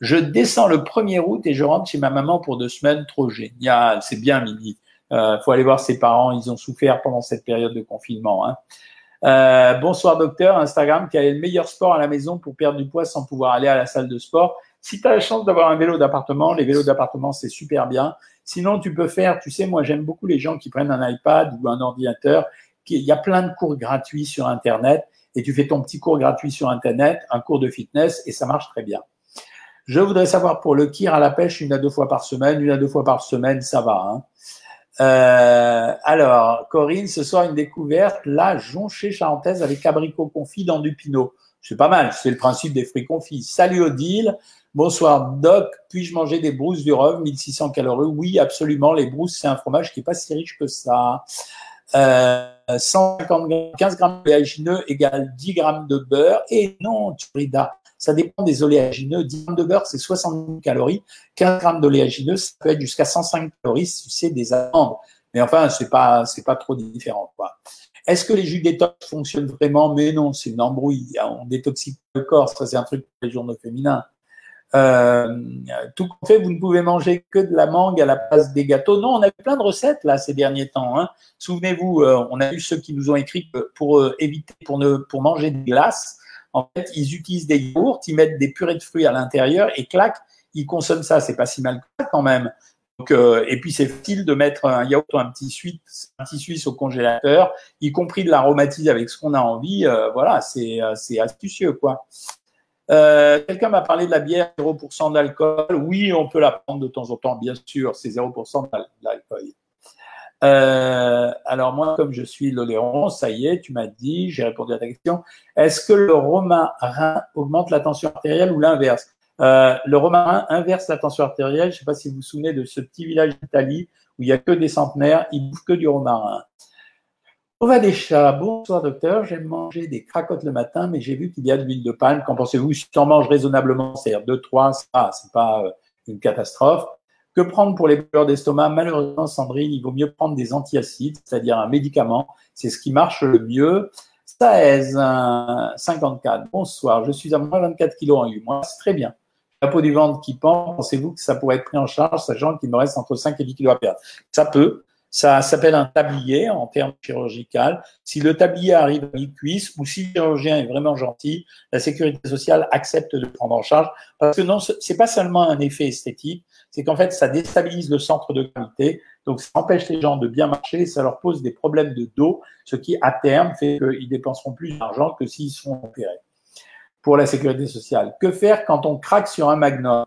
Je descends le 1er août et je rentre chez ma maman pour deux semaines. Trop génial. C'est bien, Mimi. Euh, faut aller voir ses parents, ils ont souffert pendant cette période de confinement. Hein. Euh, bonsoir docteur, Instagram, quel est le meilleur sport à la maison pour perdre du poids sans pouvoir aller à la salle de sport Si tu as la chance d'avoir un vélo d'appartement, les vélos d'appartement, c'est super bien. Sinon, tu peux faire, tu sais, moi j'aime beaucoup les gens qui prennent un iPad ou un ordinateur. Il y a plein de cours gratuits sur Internet et tu fais ton petit cours gratuit sur Internet, un cours de fitness et ça marche très bien. Je voudrais savoir pour le kir à la pêche une à deux fois par semaine, une à deux fois par semaine, ça va. Hein. Euh, alors, Corinne, ce soir, une découverte, la jonchée charentaise avec abricot confit dans du pinot. C'est pas mal, c'est le principe des fruits confits. Salut Odile, bonsoir Doc, puis-je manger des brousses du Rhum, 1600 calories? Oui, absolument, les brousses, c'est un fromage qui est pas si riche que ça. Euh, 150 15 grammes de léagineux égale 10 grammes de beurre. Et non, tu ça dépend des oléagineux. 10 grammes de beurre, c'est 70 calories. 15 grammes d'oléagineux, ça peut être jusqu'à 105 calories si c'est des amandes. Mais enfin, c'est pas, c'est pas trop différent, quoi. Est-ce que les jus détox fonctionnent vraiment? Mais non, c'est une embrouille. On détoxique le corps. Ça, c'est un truc pour les journaux féminins. Euh, tout compte fait, vous ne pouvez manger que de la mangue à la place des gâteaux. Non, on a eu plein de recettes là ces derniers temps. Hein. Souvenez-vous, euh, on a eu ceux qui nous ont écrit pour euh, éviter, pour ne, pour manger des glaces, en fait, ils utilisent des yaourts, ils mettent des purées de fruits à l'intérieur et clac, ils consomment ça. C'est pas si mal quand même. Euh, et puis c'est facile de mettre un yaourt ou un petit suisse, un petit suisse au congélateur, y compris de l'aromatiser avec ce qu'on a envie. Euh, voilà, c'est euh, c'est astucieux quoi. Quelqu'un m'a parlé de la bière 0% d'alcool. Oui, on peut la prendre de temps en temps, bien sûr. C'est 0% d'alcool. Euh, alors moi, comme je suis l'oléron, ça y est, tu m'as dit, j'ai répondu à ta question. Est-ce que le romarin augmente la tension artérielle ou l'inverse? Euh, Le romarin inverse la tension artérielle. Je ne sais pas si vous vous souvenez de ce petit village d'Italie où il n'y a que des centenaires, ils bouffent que du romarin. On va des chats. Bonsoir docteur, j'aime manger des cracottes le matin, mais j'ai vu qu'il y a de l'huile de palme. Qu'en pensez-vous? Si tu en manges raisonnablement, c'est-à-dire 2, 3, ça, c'est pas euh, une catastrophe. Que prendre pour les douleurs d'estomac? Malheureusement, Sandrine, il vaut mieux prendre des antiacides, c'est-à-dire un médicament. C'est ce qui marche le mieux. Saez, 54. Bonsoir, je suis à moins 24 kg en 8 mois. C'est très bien. La peau du ventre qui pend, pensez-vous que ça pourrait être pris en charge, sachant qu'il me reste entre 5 et 10 kg à perdre? Ça peut. Ça s'appelle un tablier en termes chirurgical. Si le tablier arrive à mi-cuisse ou si le chirurgien est vraiment gentil, la sécurité sociale accepte de prendre en charge parce que non, c'est pas seulement un effet esthétique, c'est qu'en fait, ça déstabilise le centre de gravité. Donc, ça empêche les gens de bien marcher, ça leur pose des problèmes de dos, ce qui, à terme, fait qu'ils dépenseront plus d'argent que s'ils sont opérés pour la sécurité sociale. Que faire quand on craque sur un magnum?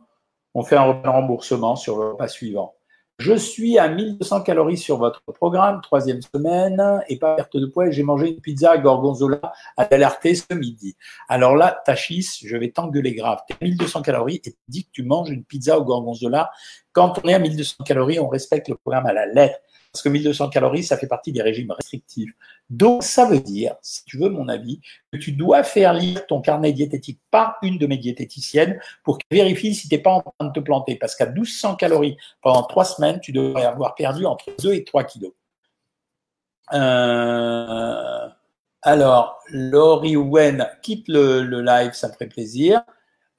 On fait un remboursement sur le repas suivant. Je suis à 1200 calories sur votre programme, troisième semaine, et pas perte de poids. J'ai mangé une pizza à gorgonzola à l'alerté ce midi. Alors là, Tachis, je vais t'engueuler grave. Tu à 1200 calories et tu dis que tu manges une pizza au gorgonzola. Quand on est à 1200 calories, on respecte le programme à la lettre. Parce que 1200 calories, ça fait partie des régimes restrictifs. Donc, ça veut dire, si tu veux mon avis, que tu dois faire lire ton carnet diététique par une de mes diététiciennes pour qu'elle vérifie si tu n'es pas en train de te planter. Parce qu'à 1200 calories pendant trois semaines, tu devrais avoir perdu entre 2 et 3 kilos. Euh, alors, Laurie Wen quitte le, live, ça me ferait plaisir.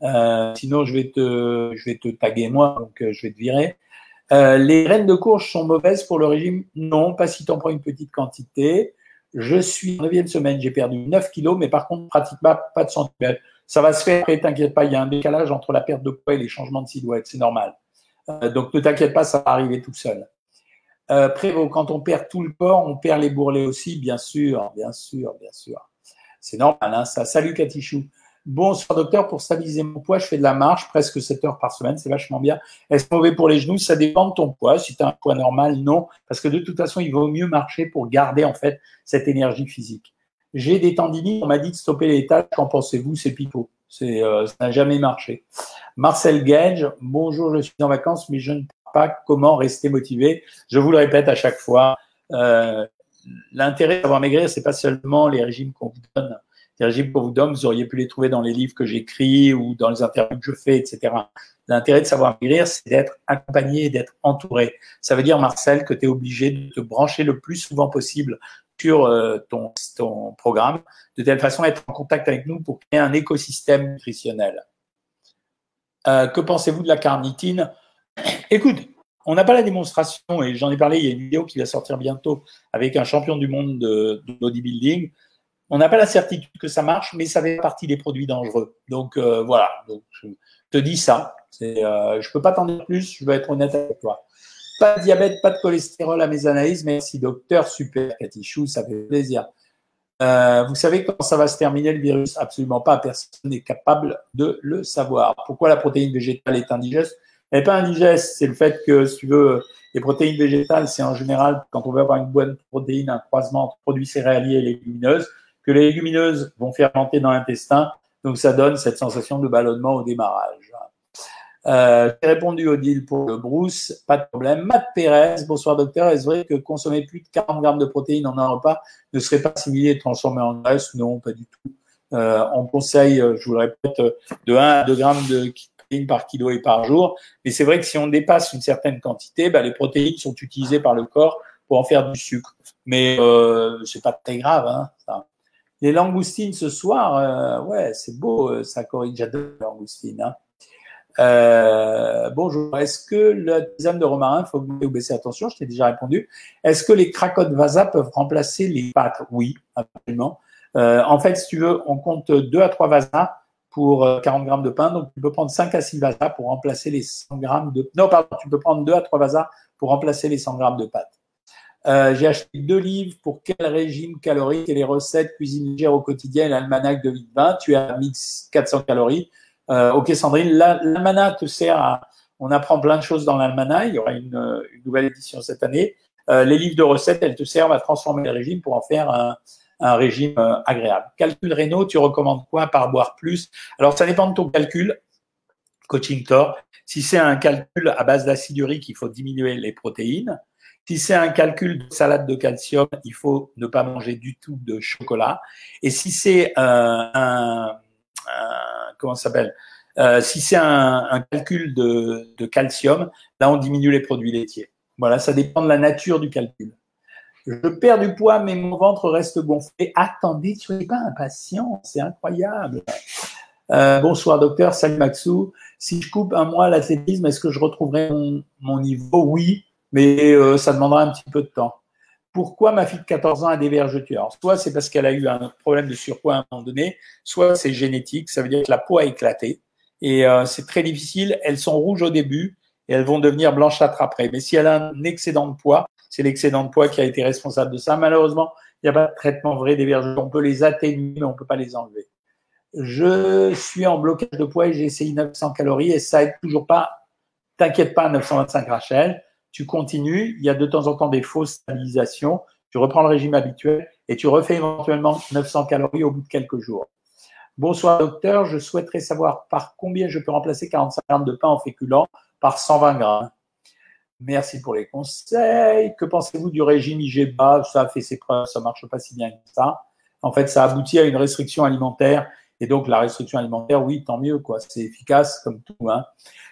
Euh, sinon, je vais te, je vais te taguer moi, donc euh, je vais te virer. Euh, les graines de courge sont mauvaises pour le régime Non, pas si tu en prends une petite quantité. Je suis en neuvième semaine, j'ai perdu 9 kilos, mais par contre, pratiquement pas de centimètres. Ça va se faire après, t'inquiète pas, il y a un décalage entre la perte de poids et les changements de silhouette, c'est normal. Euh, donc ne t'inquiète pas, ça va arriver tout seul. Euh, quand on perd tout le corps, on perd les bourrelets aussi, bien sûr, bien sûr, bien sûr. C'est normal, hein, ça. Salut Katichou. Bonsoir docteur, pour stabiliser mon poids, je fais de la marche presque 7 heures par semaine, c'est vachement bien. Est-ce mauvais pour les genoux? Ça dépend de ton poids. Si tu as un poids normal, non. Parce que de toute façon, il vaut mieux marcher pour garder en fait cette énergie physique. J'ai des tendinites, on m'a dit de stopper les tâches, qu'en pensez-vous? C'est pipeau. Euh, ça n'a jamais marché. Marcel Gage, bonjour, je suis en vacances, mais je ne sais pas comment rester motivé. Je vous le répète à chaque fois, euh, l'intérêt d'avoir maigrir, c'est pas seulement les régimes qu'on vous donne régimes pour vous auriez pu les trouver dans les livres que j'écris ou dans les interviews que je fais, etc. L'intérêt de savoir maigrir, c'est d'être accompagné d'être entouré. Ça veut dire, Marcel, que tu es obligé de te brancher le plus souvent possible sur euh, ton, ton programme, de telle façon à être en contact avec nous pour créer un écosystème nutritionnel. Euh, que pensez-vous de la carnitine? Écoute, on n'a pas la démonstration, et j'en ai parlé, il y a une vidéo qui va sortir bientôt avec un champion du monde de bodybuilding. On n'a pas la certitude que ça marche, mais ça fait partie des produits dangereux. Donc euh, voilà, je te dis ça. Euh, je ne peux pas t'en dire plus, je vais être honnête avec toi. Pas de diabète, pas de cholestérol à mes analyses. Merci docteur, super Chou, ça fait plaisir. Euh, vous savez quand ça va se terminer le virus? Absolument pas, personne n'est capable de le savoir. Pourquoi la protéine végétale est indigeste? Elle n'est pas indigeste, c'est le fait que, si tu veux, les protéines végétales, c'est en général, quand on veut avoir une bonne protéine, un croisement entre produits céréaliers et légumineuses, que les légumineuses vont fermenter dans l'intestin. Donc, ça donne cette sensation de ballonnement au démarrage. Euh, J'ai répondu au deal pour le brousse, pas de problème. Matt Pérez, bonsoir docteur, est-ce vrai que consommer plus de 40 grammes de protéines en un repas ne serait pas assimilé et transformé en graisse? Non, pas du tout. Euh, on conseille, euh, je vous le répète, de 1 à 2 grammes de protéines par kilo et par jour. Mais c'est vrai que si on dépasse une certaine quantité, bah, les protéines sont utilisées par le corps pour en faire du sucre. Mais euh, c'est pas très grave, hein. Les langoustines ce soir, euh, ouais, c'est beau, euh, ça corrige. J'adore les langoustines. Hein. Euh, bonjour. Est-ce que la tisane de romarin, faut vous baisser attention, je t'ai déjà répondu. Est-ce que les cracottes Vasa peuvent remplacer les pâtes Oui, absolument. en fait, si tu veux, on compte 2 à 3 Vasa pour 40 grammes de pain. Donc, tu peux prendre 5 à 6 Vasa pour remplacer les 100 grammes de... Non, pardon, tu peux prendre 2 à 3 Vasa pour remplacer les 100 grammes de pâtes. Euh, j'ai acheté deux livres pour quel régime calorique et les recettes cuisine légère au quotidien l'almanach de 2020. Tu as 1400 calories. Euh, ok Sandrine, l'almanach te sert à... On apprend plein de choses dans l'almanach. Il y aura une, une, nouvelle édition cette année. Euh, les livres de recettes, elles te servent à transformer le régime pour en faire un, un régime euh, agréable. Calcul rénaux, tu recommandes quoi par boire plus? Alors, ça dépend de ton calcul. Coaching Tor. Si c'est un calcul à base d'acide urique, il faut diminuer les protéines. Si c'est un calcul de salade de calcium, il faut ne pas manger du tout de chocolat. Et si c'est un, comment s'appelle euh, Si c'est un, calcul de, calcium, là on diminue les produits laitiers. Voilà, ça dépend de la nature du calcul. Je perds du poids, mais mon ventre reste gonflé. Attendez, n'es pas impatient, c'est incroyable. Euh, bonsoir docteur, salut Maxou. Si je coupe un mois l'athlétisme, est-ce que je retrouverai mon niveau? Oui, mais euh, ça demandera un petit peu de temps. Pourquoi ma fille de 14 ans a des vergetures Soit c'est parce qu'elle a eu un problème de surpoids à un moment donné, soit c'est génétique, ça veut dire que la peau a éclaté. Et euh, c'est très difficile, elles sont rouges au début et elles vont devenir blanchâtres après. Mais si elle a un excédent de poids, c'est l'excédent de poids qui a été responsable de ça. Malheureusement, il n'y a pas de traitement vrai des vergetures. On peut les atténuer, mais on ne peut pas les enlever. Je suis en blocage de poids et j'ai essayé 900 calories et ça aide toujours pas. T'inquiète pas, 925 Rachel tu continues, il y a de temps en temps des fausses stabilisations, tu reprends le régime habituel et tu refais éventuellement 900 calories au bout de quelques jours. Bonsoir docteur, je souhaiterais savoir par combien je peux remplacer 45 grammes de pain en féculent par 120 grammes. Merci pour les conseils. Que pensez-vous du régime IGBA Ça fait ses preuves, ça marche pas si bien que ça. En fait, ça aboutit à une restriction alimentaire. Et donc, la restriction alimentaire, oui, tant mieux, quoi. C'est efficace comme tout. Hein.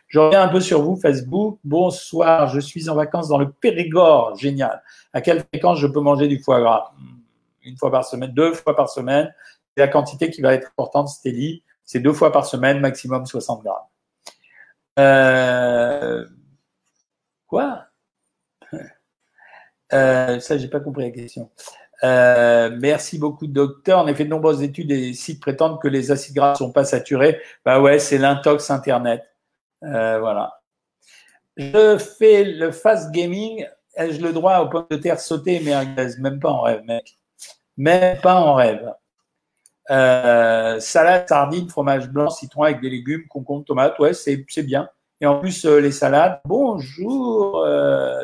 Je reviens un peu sur vous, Facebook. Bonsoir, je suis en vacances dans le Périgord. Génial. À quelle fréquence je peux manger du foie gras? Une fois par semaine, deux fois par semaine. C'est la quantité qui va être importante, Stélie. C'est deux fois par semaine, maximum 60 grammes. Euh... Quoi? Euh, Ça, j'ai pas compris la question. Euh, merci beaucoup, docteur. En effet, de nombreuses études et sites prétendent que les acides gras ne sont pas saturés. Bah ouais, c'est l'intox Internet. Euh, voilà. Je fais le fast gaming. Ai-je le droit aux pommes de terre sautées mais Même pas en rêve, mec. Même pas en rêve. Euh, salade, sardine, fromage blanc, citron avec des légumes, concombre, tomate. Ouais, c'est bien. Et en plus, les salades. Bonjour,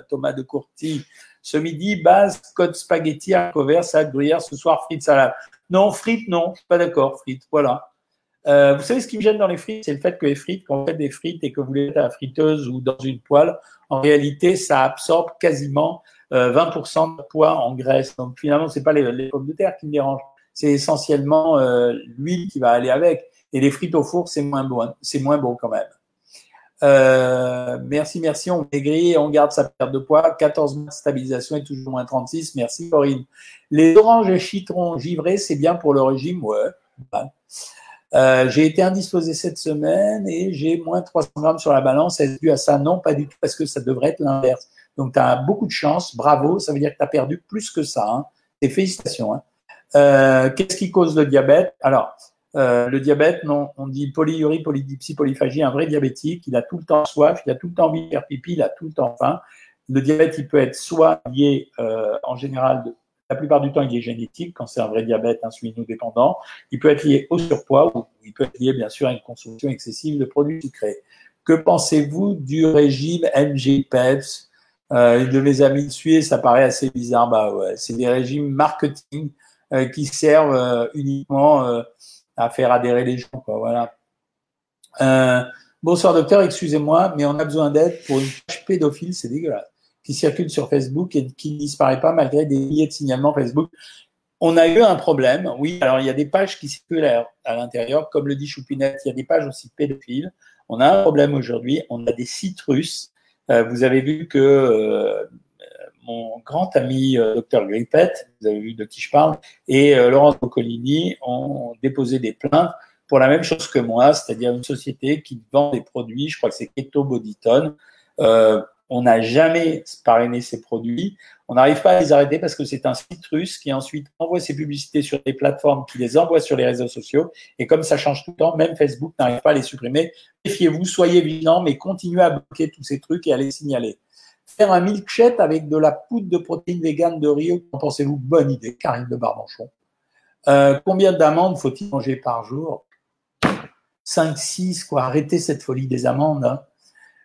Thomas de Courty. Ce midi, base, code spaghetti, haricots salade gruyère. Ce soir, frites, salade. Non, frites, non. Pas d'accord, frites. Voilà. Euh, vous savez ce qui me gêne dans les frites, c'est le fait que les frites, quand vous faites des frites et que vous les mettez à la friteuse ou dans une poêle, en réalité, ça absorbe quasiment 20% euh, de poids en graisse. Donc finalement, c'est pas les, pommes de terre qui me dérangent, c'est essentiellement euh, l'huile qui va aller avec. Et les frites au four, c'est moins bon, c'est moins bon quand même. Euh, merci, merci. On maigrit, on garde sa perte de poids. 14 mois de stabilisation et toujours moins 36. Merci, Corinne. Les oranges et citrons givrés, c'est bien pour le régime, ouais. Euh, j'ai été indisposé cette semaine et j'ai moins 300 grammes sur la balance. Est-ce dû à ça? Non, pas du tout, parce que ça devrait être l'inverse. Donc, tu as beaucoup de chance. Bravo, ça veut dire que tu as perdu plus que ça. Hein. Et félicitations. Hein. Euh, Qu'est-ce qui cause le diabète? Alors, euh, le diabète, on dit polyurie, polydipsie, polyphagie, un vrai diabétique. Il a tout le temps soif, il a tout le temps envie de faire pipi, il a tout le temps faim. Le diabète, il peut être soit lié euh, en général la plupart du temps, il est génétique quand c'est un vrai diabète insulino-dépendant. Il peut être lié au surpoids ou il peut être lié bien sûr à une consommation excessive de produits sucrés. Que pensez-vous du régime MGPEPS euh, De mes amis de suer, ça paraît assez bizarre. Bah ouais, c'est des régimes marketing euh, qui servent uniquement à faire adhérer les gens. Quoi, voilà. bonsoir docteur, excusez-moi, mais on a besoin d'aide pour une page pédophile, c'est dégueulasse qui circule sur Facebook et qui ne disparaît pas malgré des milliers de signalements Facebook. On a eu un problème, oui. Alors, il y a des pages qui circulent à, l'intérieur, comme le dit Choupinette, il y a des pages aussi pédophiles. On a un problème aujourd'hui, on a des sites russes. Euh, vous avez vu que euh, mon grand ami euh, Dr Grippet, vous avez vu de qui je parle, et Laurence Boccolini ont déposé des plaintes pour la même chose que moi, c'est-à-dire une société qui vend des produits, je crois que c'est Keto Bodytone, euh, on n'a jamais parrainé ces produits. On n'arrive pas à les arrêter parce que c'est un site russe qui ensuite envoie ses publicités sur des plateformes, qui les envoie sur les réseaux sociaux. Et comme ça change tout le temps, même Facebook n'arrive pas à les supprimer. Méfiez-vous, soyez vigilants, mais continuez à bloquer tous ces trucs et à les signaler. Faire un milkshake avec de la poudre de protéines véganes de Rio, qu'en pensez-vous? Bonne idée, Karine de Barbanchon. Euh, combien d'amandes faut-il manger par jour? 5, 6, quoi. Arrêtez cette folie des amandes. Hein.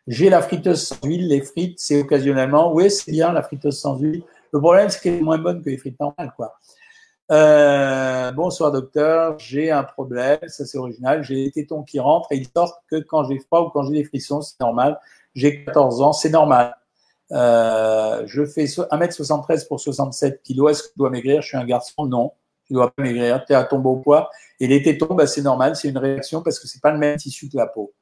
J'ai la friteuse sans huile. Les frites, c'est occasionnellement. Oui, c'est bien la friteuse sans huile. Le problème, c'est qu'elle est moins bonne que les frites normales, quoi. Euh, bonsoir docteur, j'ai un problème, ça c'est original, j'ai les tétons qui rentrent et ils sortent que quand j'ai froid ou quand j'ai des frissons, c'est normal. J'ai 14 ans, c'est normal. Euh, je fais 1m73 pour 67 kg, est-ce que je dois maigrir? Je suis un garçon? Non, tu dois pas maigrir, tu es à ton beau poids. Et les tétons, bah, c'est normal, c'est une réaction parce que c'est pas le même tissu que la peau.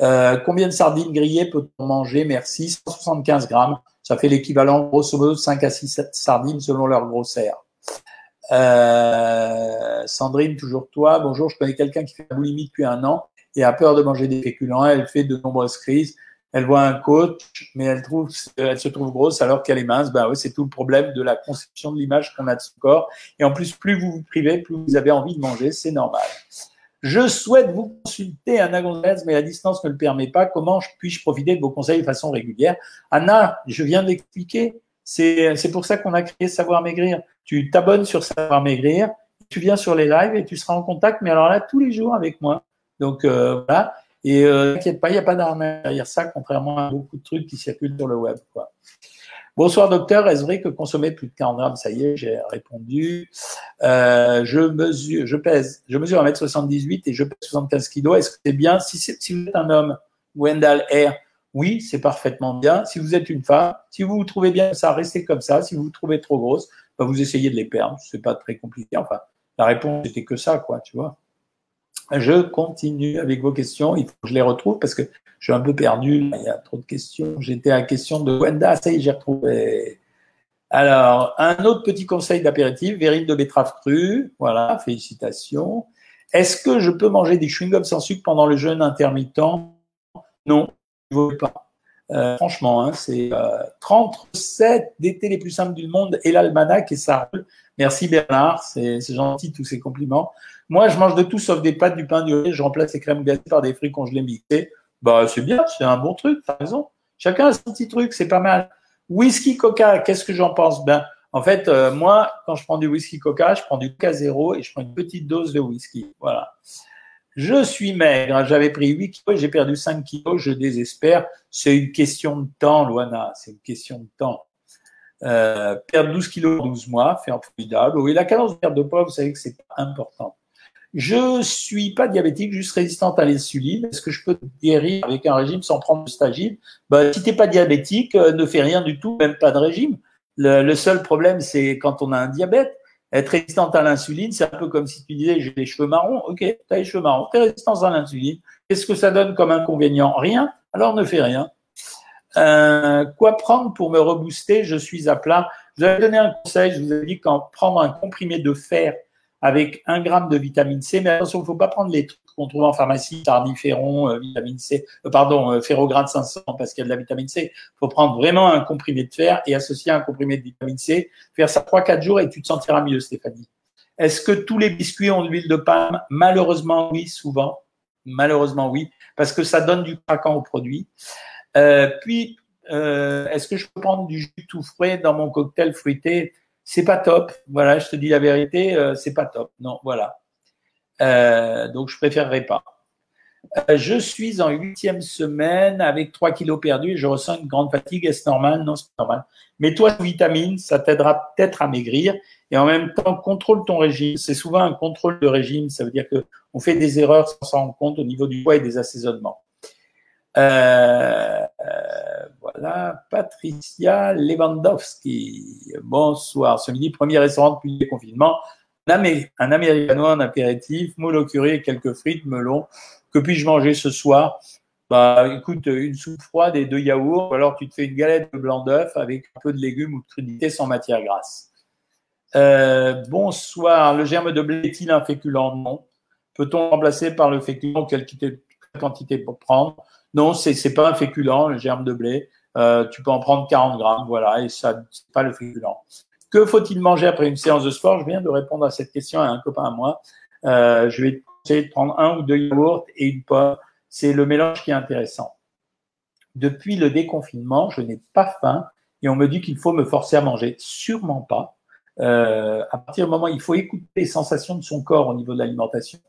Euh, combien de sardines grillées peut-on manger? Merci. 175 grammes. Ça fait l'équivalent, grosso modo, de 5 à 6 sardines selon leur grosseur. Euh, Sandrine, toujours toi. Bonjour, je connais quelqu'un qui fait la boulimie depuis un an et a peur de manger des féculents. Elle fait de nombreuses crises. Elle voit un coach, mais elle se trouve grosse alors qu'elle est mince. Ben oui, c'est tout le problème de la conception de l'image qu'on a de son corps. Et en plus, plus vous vous privez, plus vous avez envie de manger, c'est normal. Je souhaite vous consulter, Anna Gonzalez, mais la distance ne le permet pas. Comment puis-je profiter de vos conseils de façon régulière? Anna, je viens d'expliquer. C'est pour ça qu'on a créé Savoir Maigrir. Tu t'abonnes sur Savoir Maigrir, tu viens sur les lives et tu seras en contact, mais alors là, tous les jours avec moi. Donc euh, voilà. Et euh, t'inquiète pas, il n'y a pas d'arnaque derrière ça, contrairement à beaucoup de trucs qui circulent sur le web. Quoi. Bonsoir docteur, est-ce vrai que consommer plus de 40 grammes, ça y est, j'ai répondu. Euh, je mesure, je pèse, je mesure 1m78 et je pèse 75 kg. Est-ce que c'est bien? Si, si vous êtes un homme, Wendell R, oui, c'est parfaitement bien. Si vous êtes une femme, si vous vous trouvez bien ça, restez comme ça. Si vous vous trouvez trop grosse, bah, vous essayez de les perdre. C'est pas très compliqué. Enfin, la réponse était que ça, quoi, tu vois. Je continue avec vos questions. Il faut que je les retrouve parce que je suis un peu perdu. Il y a trop de questions. J'étais à la question de Wenda. Ça y est, j'ai retrouvé. Alors, un autre petit conseil d'apéritif, verrine de betterave crue. Voilà, félicitations. Est-ce que je peux manger des chewing-gums sans sucre pendant le jeûne intermittent? Non, il ne vaut pas. Euh, franchement, hein, c'est euh, 37 d'été les plus simples du monde et l'almanach et ça Merci Bernard, c'est gentil tous ces compliments. Moi, je mange de tout sauf des pâtes, du pain, du riz. Je remplace les crèmes glacées par des fruits congelés mixés. Bah, c'est bien, c'est un bon truc, t'as raison. Chacun a son petit truc, c'est pas mal. Whisky Coca, qu'est-ce que j'en pense? Ben, en fait, euh, moi, quand je prends du whisky Coca, je prends du Coca zéro et je prends une petite dose de whisky. Voilà. Je suis maigre, j'avais pris 8 kilos et j'ai perdu 5 kilos, je désespère. C'est une question de temps, Loana, c'est une question de temps. Euh, perdre 12 kilos en 12 mois, faire formidable. Oui, la cadence de perte de poids, vous savez que c'est important. Je suis pas diabétique, juste résistante à l'insuline. Est-ce que je peux guérir avec un régime sans prendre de stagine bah, Si t'es pas diabétique, euh, ne fais rien du tout, même pas de régime. Le, seul problème, c'est quand on a un diabète. Être résistante à l'insuline, c'est un peu comme si tu disais j'ai les cheveux marrons. Ok, tu as les cheveux marrons, tu es résistante à l'insuline. Qu'est-ce que ça donne comme inconvénient? Rien. Alors ne fais rien. Euh, quoi prendre pour me rebooster? Je suis à plat. Je vous avais donné un conseil, je vous avais dit qu'en prendre un comprimé de fer avec un gramme de vitamine C, mais attention, il ne faut pas prendre les trucs qu'on trouve en pharmacie, tardiféron, euh, vitamine C, euh, pardon, euh, ferrograde 500 parce qu'il y a de la vitamine C. Il faut prendre vraiment un comprimé de fer et associer un comprimé de vitamine C. Faire ça 3-4 jours et tu te sentiras mieux, Stéphanie. Est-ce que tous les biscuits ont de l'huile de palme? Malheureusement, oui, souvent. Malheureusement, oui, parce que ça donne du craquant au produit. Euh, puis, euh, est-ce que je peux prendre du jus tout frais dans mon cocktail fruité? C'est pas top. Voilà, je te dis la vérité, euh, c'est pas top. Non, voilà. Euh, donc, je préférerais pas. Euh, je suis en huitième semaine avec 3 kilos perdus je ressens une grande fatigue. Est-ce normal? Non, c'est normal. Mais toi, vitamine, ça t'aidera peut-être à maigrir et en même temps, contrôle ton régime. C'est souvent un contrôle de régime. Ça veut dire que on fait des erreurs sans s'en rendre compte au niveau du poids et des assaisonnements. Euh, Patricia Lewandowski. Bonsoir. Ce midi, premier restaurant depuis le confinement. Un, américano, un apéritif, moule et quelques frites, melon. Que puis-je manger ce soir? Bah, écoute, une soupe froide et deux yaourts, ou alors tu te fais une galette de blanc d'œuf avec un peu de légumes ou de crudités sans matière grasse. Euh, bonsoir. Le germe de blé est-il un féculent? Non. Peut-on remplacer par le féculent quelle quantité pour prendre? Non, c'est c'est pas un féculent, le germe de blé. Euh, tu peux en prendre 40 grammes, voilà, et ça, c'est pas le féculent. Que faut-il manger après une séance de sport? Je viens de répondre à cette question à un copain à moi. Euh, je vais essayer de prendre un ou deux yaourts et une pomme. C'est le mélange qui est intéressant. Depuis le déconfinement, je n'ai pas faim et on me dit qu'il faut me forcer à manger. Sûrement pas. Euh, à partir du moment où il faut écouter les sensations de son corps au niveau de l'alimentation,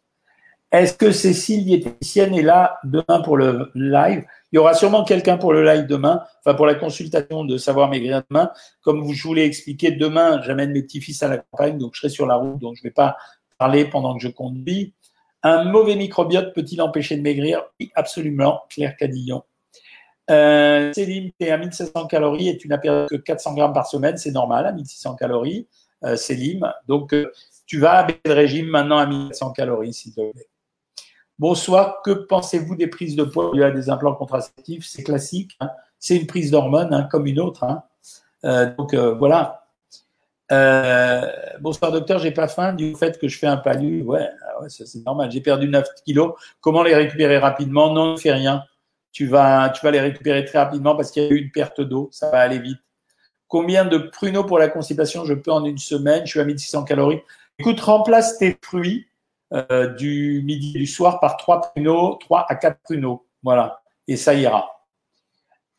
est-ce que Cécile, diététicienne, est là demain pour le live? Il y aura sûrement quelqu'un pour le live demain, enfin pour la consultation de Savoir Maigrir demain. Comme je vous l'ai expliqué, demain, j'amène mes petits-fils à la campagne, donc je serai sur la route, donc je ne vais pas parler pendant que je conduis. Un mauvais microbiote peut-il empêcher de maigrir? Oui, absolument, Claire Cadillon. Euh, Céline, tu es à 1700 calories et tu n'as perdu que 400 grammes par semaine, c'est normal, à 1600 calories, euh, Céline. Donc, euh, tu vas avec le régime maintenant à 1700 calories, s'il te plaît. Bonsoir, que pensez-vous des prises de poids y a des implants contraceptifs, c'est classique. Hein. c'est une prise d'hormones hein, comme une autre. Hein. Euh, donc euh, voilà. Euh, bonsoir docteur, j'ai pas faim du fait que je fais un palu. Ouais, ah c'est normal. J'ai perdu 9 kilos. Comment les récupérer rapidement? Non, ne fais rien. tu vas, tu vas les récupérer très rapidement parce qu'il y a eu une perte d'eau, ça va aller vite. Combien de pruneaux pour la constipation? Je peux en une semaine Je suis à 1600 calories. Écoute, remplace tes fruits euh, du midi et du soir par trois pruneaux, 3 à 4 pruneaux. Voilà. Et ça ira.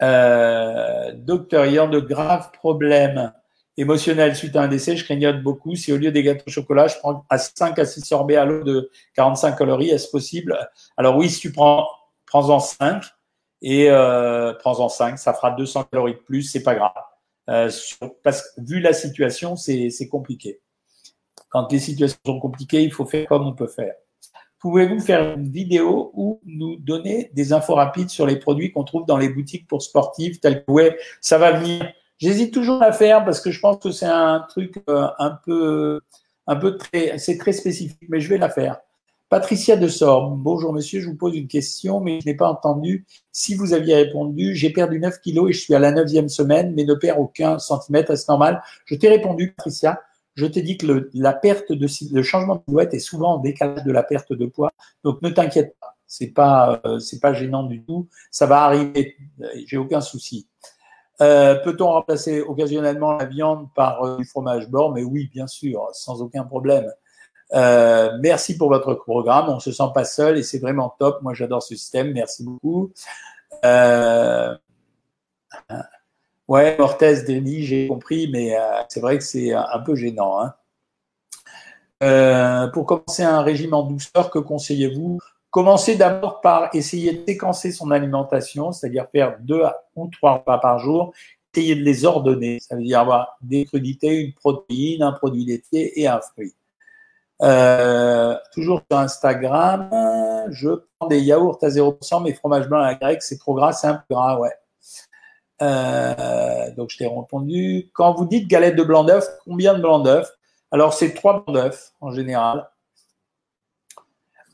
Euh, docteur, ayant de graves problèmes émotionnels suite à un décès, je grignote beaucoup. Si au lieu des gâteaux au chocolat, je prends à 5 à 6 sorbets à l'eau de 45 calories, est-ce possible? Alors oui, si tu prends, prends-en 5 et euh, prends-en 5, ça fera 200 calories de plus, c'est pas grave. Euh, parce que vu la situation, c'est compliqué. Quand les situations sont compliquées, il faut faire comme on peut faire. Pouvez-vous faire une vidéo ou nous donner des infos rapides sur les produits qu'on trouve dans les boutiques pour sportifs tels que ça va venir. J'hésite toujours à faire parce que je pense que c'est un truc euh, un peu, un peu très, c'est très spécifique, mais je vais la faire. Patricia de Sorbe, bonjour monsieur, je vous pose une question, mais je n'ai pas entendu si vous aviez répondu. J'ai perdu 9 kilos et je suis à la neuvième semaine, mais ne perds aucun centimètre, est-ce normal? Je t'ai répondu, Patricia je t'ai dit que le, la perte de changement de silhouette est souvent en décalage de la perte de poids. Donc ne t'inquiète pas, c'est pas euh, pas gênant du tout. Ça va arriver, j'ai aucun souci. Euh, Peut-on remplacer occasionnellement la viande par euh, du fromage blanc? Mais oui, bien sûr, sans aucun problème. Euh, merci pour votre programme. On se sent pas seul et c'est vraiment top. Moi, j'adore ce système. Merci beaucoup. Euh, Ouais, Orthez Denis, j'ai compris, mais euh, c'est vrai que c'est un peu gênant. Hein. Euh, pour commencer un régime en douceur, que conseillez-vous? Commencez d'abord par essayer de séquencer son alimentation, c'est-à-dire faire deux ou trois repas par jour, essayer de les ordonner, ça veut dire avoir des crudités, une protéine, un produit laitier et un fruit. Euh, toujours sur Instagram, je prends des yaourts à 0%, mais fromage blanc à la grecque, c'est trop gras, c'est un peu gras, ouais. Euh, donc je t'ai répondu. Quand vous dites galette de blanc d'œuf, combien de blanc d'œuf Alors c'est trois blancs d'œuf en général.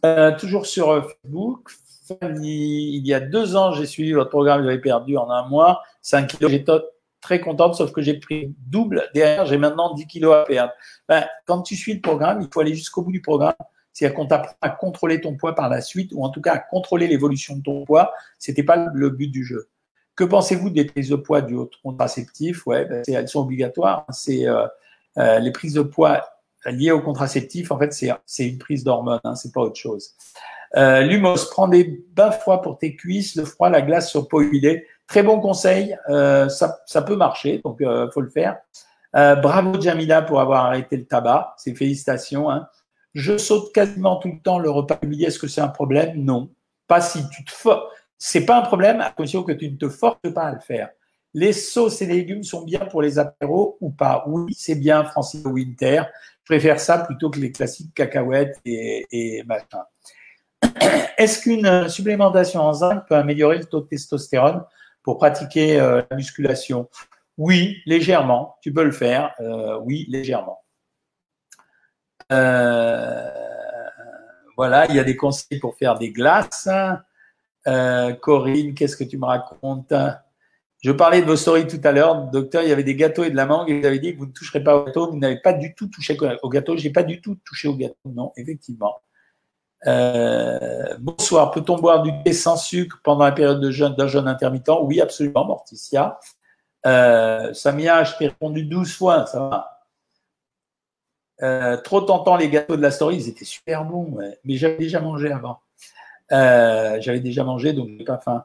Euh, toujours sur euh, Facebook, il y a deux ans, j'ai suivi votre programme, j'avais perdu en un mois 5 kilos. J'étais très contente, sauf que j'ai pris double derrière, j'ai maintenant 10 kilos à perdre. Ben, quand tu suis le programme, il faut aller jusqu'au bout du programme. C'est-à-dire qu'on t'apprend à contrôler ton poids par la suite, ou en tout cas à contrôler l'évolution de ton poids. C'était pas le but du jeu. Que pensez-vous des prises de poids du contraceptif? Ouais, ben, elles sont obligatoires. C'est euh, euh, les prises de poids liées au contraceptif. En fait, c'est une prise d'hormones. Hein, c'est pas autre chose. Euh, Lumos, prends des bains froids pour tes cuisses, le froid, la glace sur peau humidée. Très bon conseil. Ça, ça, peut marcher, donc euh, faut le faire. Bravo Jamila pour avoir arrêté le tabac. C'est félicitations. Hein. Je saute quasiment tout le temps le repas humilié. Est-ce que c'est un problème? Non. Pas si tu te c'est pas un problème à condition que tu ne te forces pas à le faire. Les sauces et légumes sont bien pour les apéros ou pas Oui, c'est bien, Francis Winter. Je préfère ça plutôt que les classiques cacahuètes et, et machin. *clears throat* Est-ce qu'une supplémentation en zinc peut améliorer le taux de testostérone pour pratiquer euh, la musculation? Oui, légèrement. Tu peux le faire. Euh, oui, légèrement. Euh, voilà, il y a des conseils pour faire des glaces. Euh, Corinne, qu'est-ce que tu me racontes Je parlais de vos stories tout à l'heure. Docteur, il y avait des gâteaux et de la mangue vous avez dit que vous ne toucherez pas au gâteau. Vous n'avez pas du tout touché au gâteau. J'ai pas du tout touché au gâteau. Non, effectivement. Euh, bonsoir. Peut-on boire du thé sans sucre pendant la période d'un jeûne intermittent? Oui, absolument, Morticia. Euh, Samia, je t'ai répondu 12 fois, ça va. Trop tentant les gâteaux de la story, ils étaient super bons, mais j'avais déjà mangé avant. Euh, j'avais déjà mangé, donc j'ai pas faim.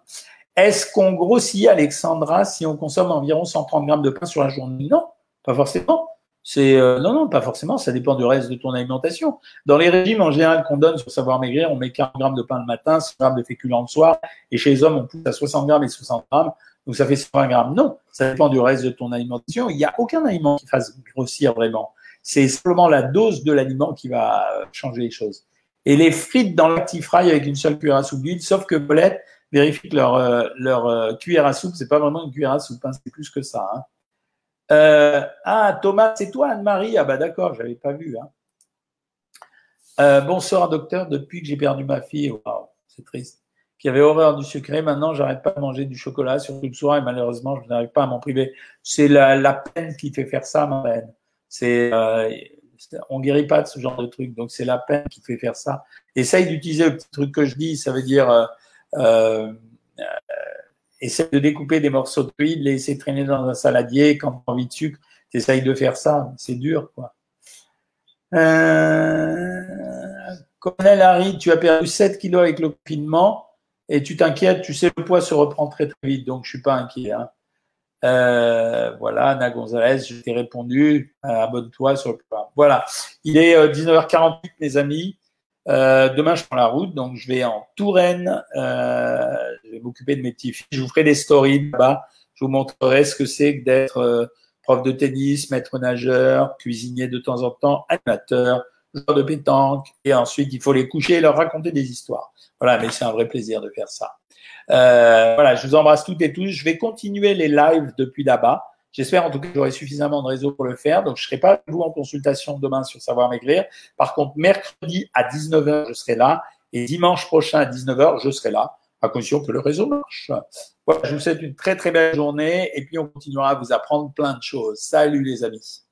Est-ce qu'on grossit, Alexandra, si on consomme environ 130 grammes de pain sur la journée? Non, pas forcément. Euh, non, non, pas forcément. Ça dépend du reste de ton alimentation. Dans les régimes en général qu'on donne sur savoir maigrir, on met 40 grammes de pain le matin, 100 grammes de féculents le soir, et chez les hommes, on pousse à 60 grammes et 60 grammes, donc ça fait 120 grammes. Non, ça dépend du reste de ton alimentation. Il n'y a aucun aliment qui fasse grossir vraiment. C'est simplement la dose de l'aliment qui va changer les choses et les frites dans l'actifrail avec une seule cuillère à soupe d'huile, sauf que Bolette vérifie que leur, euh, leur euh, cuillère à soupe, c'est pas vraiment une cuillère à soupe, hein, c'est plus que ça. Hein. Euh, ah, Thomas, c'est toi, Anne-Marie? Ah bah d'accord, j'avais pas vu. Hein. bonsoir, docteur. Depuis que j'ai perdu ma fille, c'est triste, qui avait horreur du sucré, maintenant j'arrête pas de manger du chocolat, surtout le soir, et malheureusement, je n'arrive pas à m'en priver. C'est la, la, peine qui fait faire ça, ma peine. C'est on guérit pas de ce genre de truc. Donc c'est la peine qui fait faire ça. Essaye d'utiliser le petit truc que je dis. Ça veut dire euh, euh essaie de découper des morceaux de de les laisser traîner dans un saladier. Quand tu as envie de sucre, tu essayes de faire ça. C'est dur, quoi. Euh... Colonel Harry, tu as perdu 7 kilos avec le confinement et tu t'inquiètes, tu sais, le poids se reprend très très vite, donc je suis pas inquiet. Hein. Euh, voilà, Anna Gonzalez, je t'ai répondu, euh, abonne-toi sur le programme. Voilà, il est 19h48, euh, mes amis. Euh, demain, je prends la route, donc je vais en Touraine. Euh, je vais m'occuper de mes petits filles. Je vous ferai des stories là-bas. Je vous montrerai ce que c'est que d'être prof de tennis, maître nageur, cuisinier de temps en temps, animateur, joueur de pétanque. Et ensuite, il faut les coucher et leur raconter des histoires. Voilà, mais c'est un vrai plaisir de faire ça. Euh, voilà, je vous embrasse toutes et tous. Je vais continuer les lives depuis là-bas. J'espère en tout cas que j'aurai suffisamment de réseau pour le faire. Donc, je ne serai pas avec vous en consultation demain sur Savoir Maigrir. Par contre, mercredi à 19h, je serai là. Et dimanche prochain à 19h, je serai là, à condition que le réseau marche. Voilà, je vous souhaite une très très belle journée. Et puis, on continuera à vous apprendre plein de choses. Salut les amis.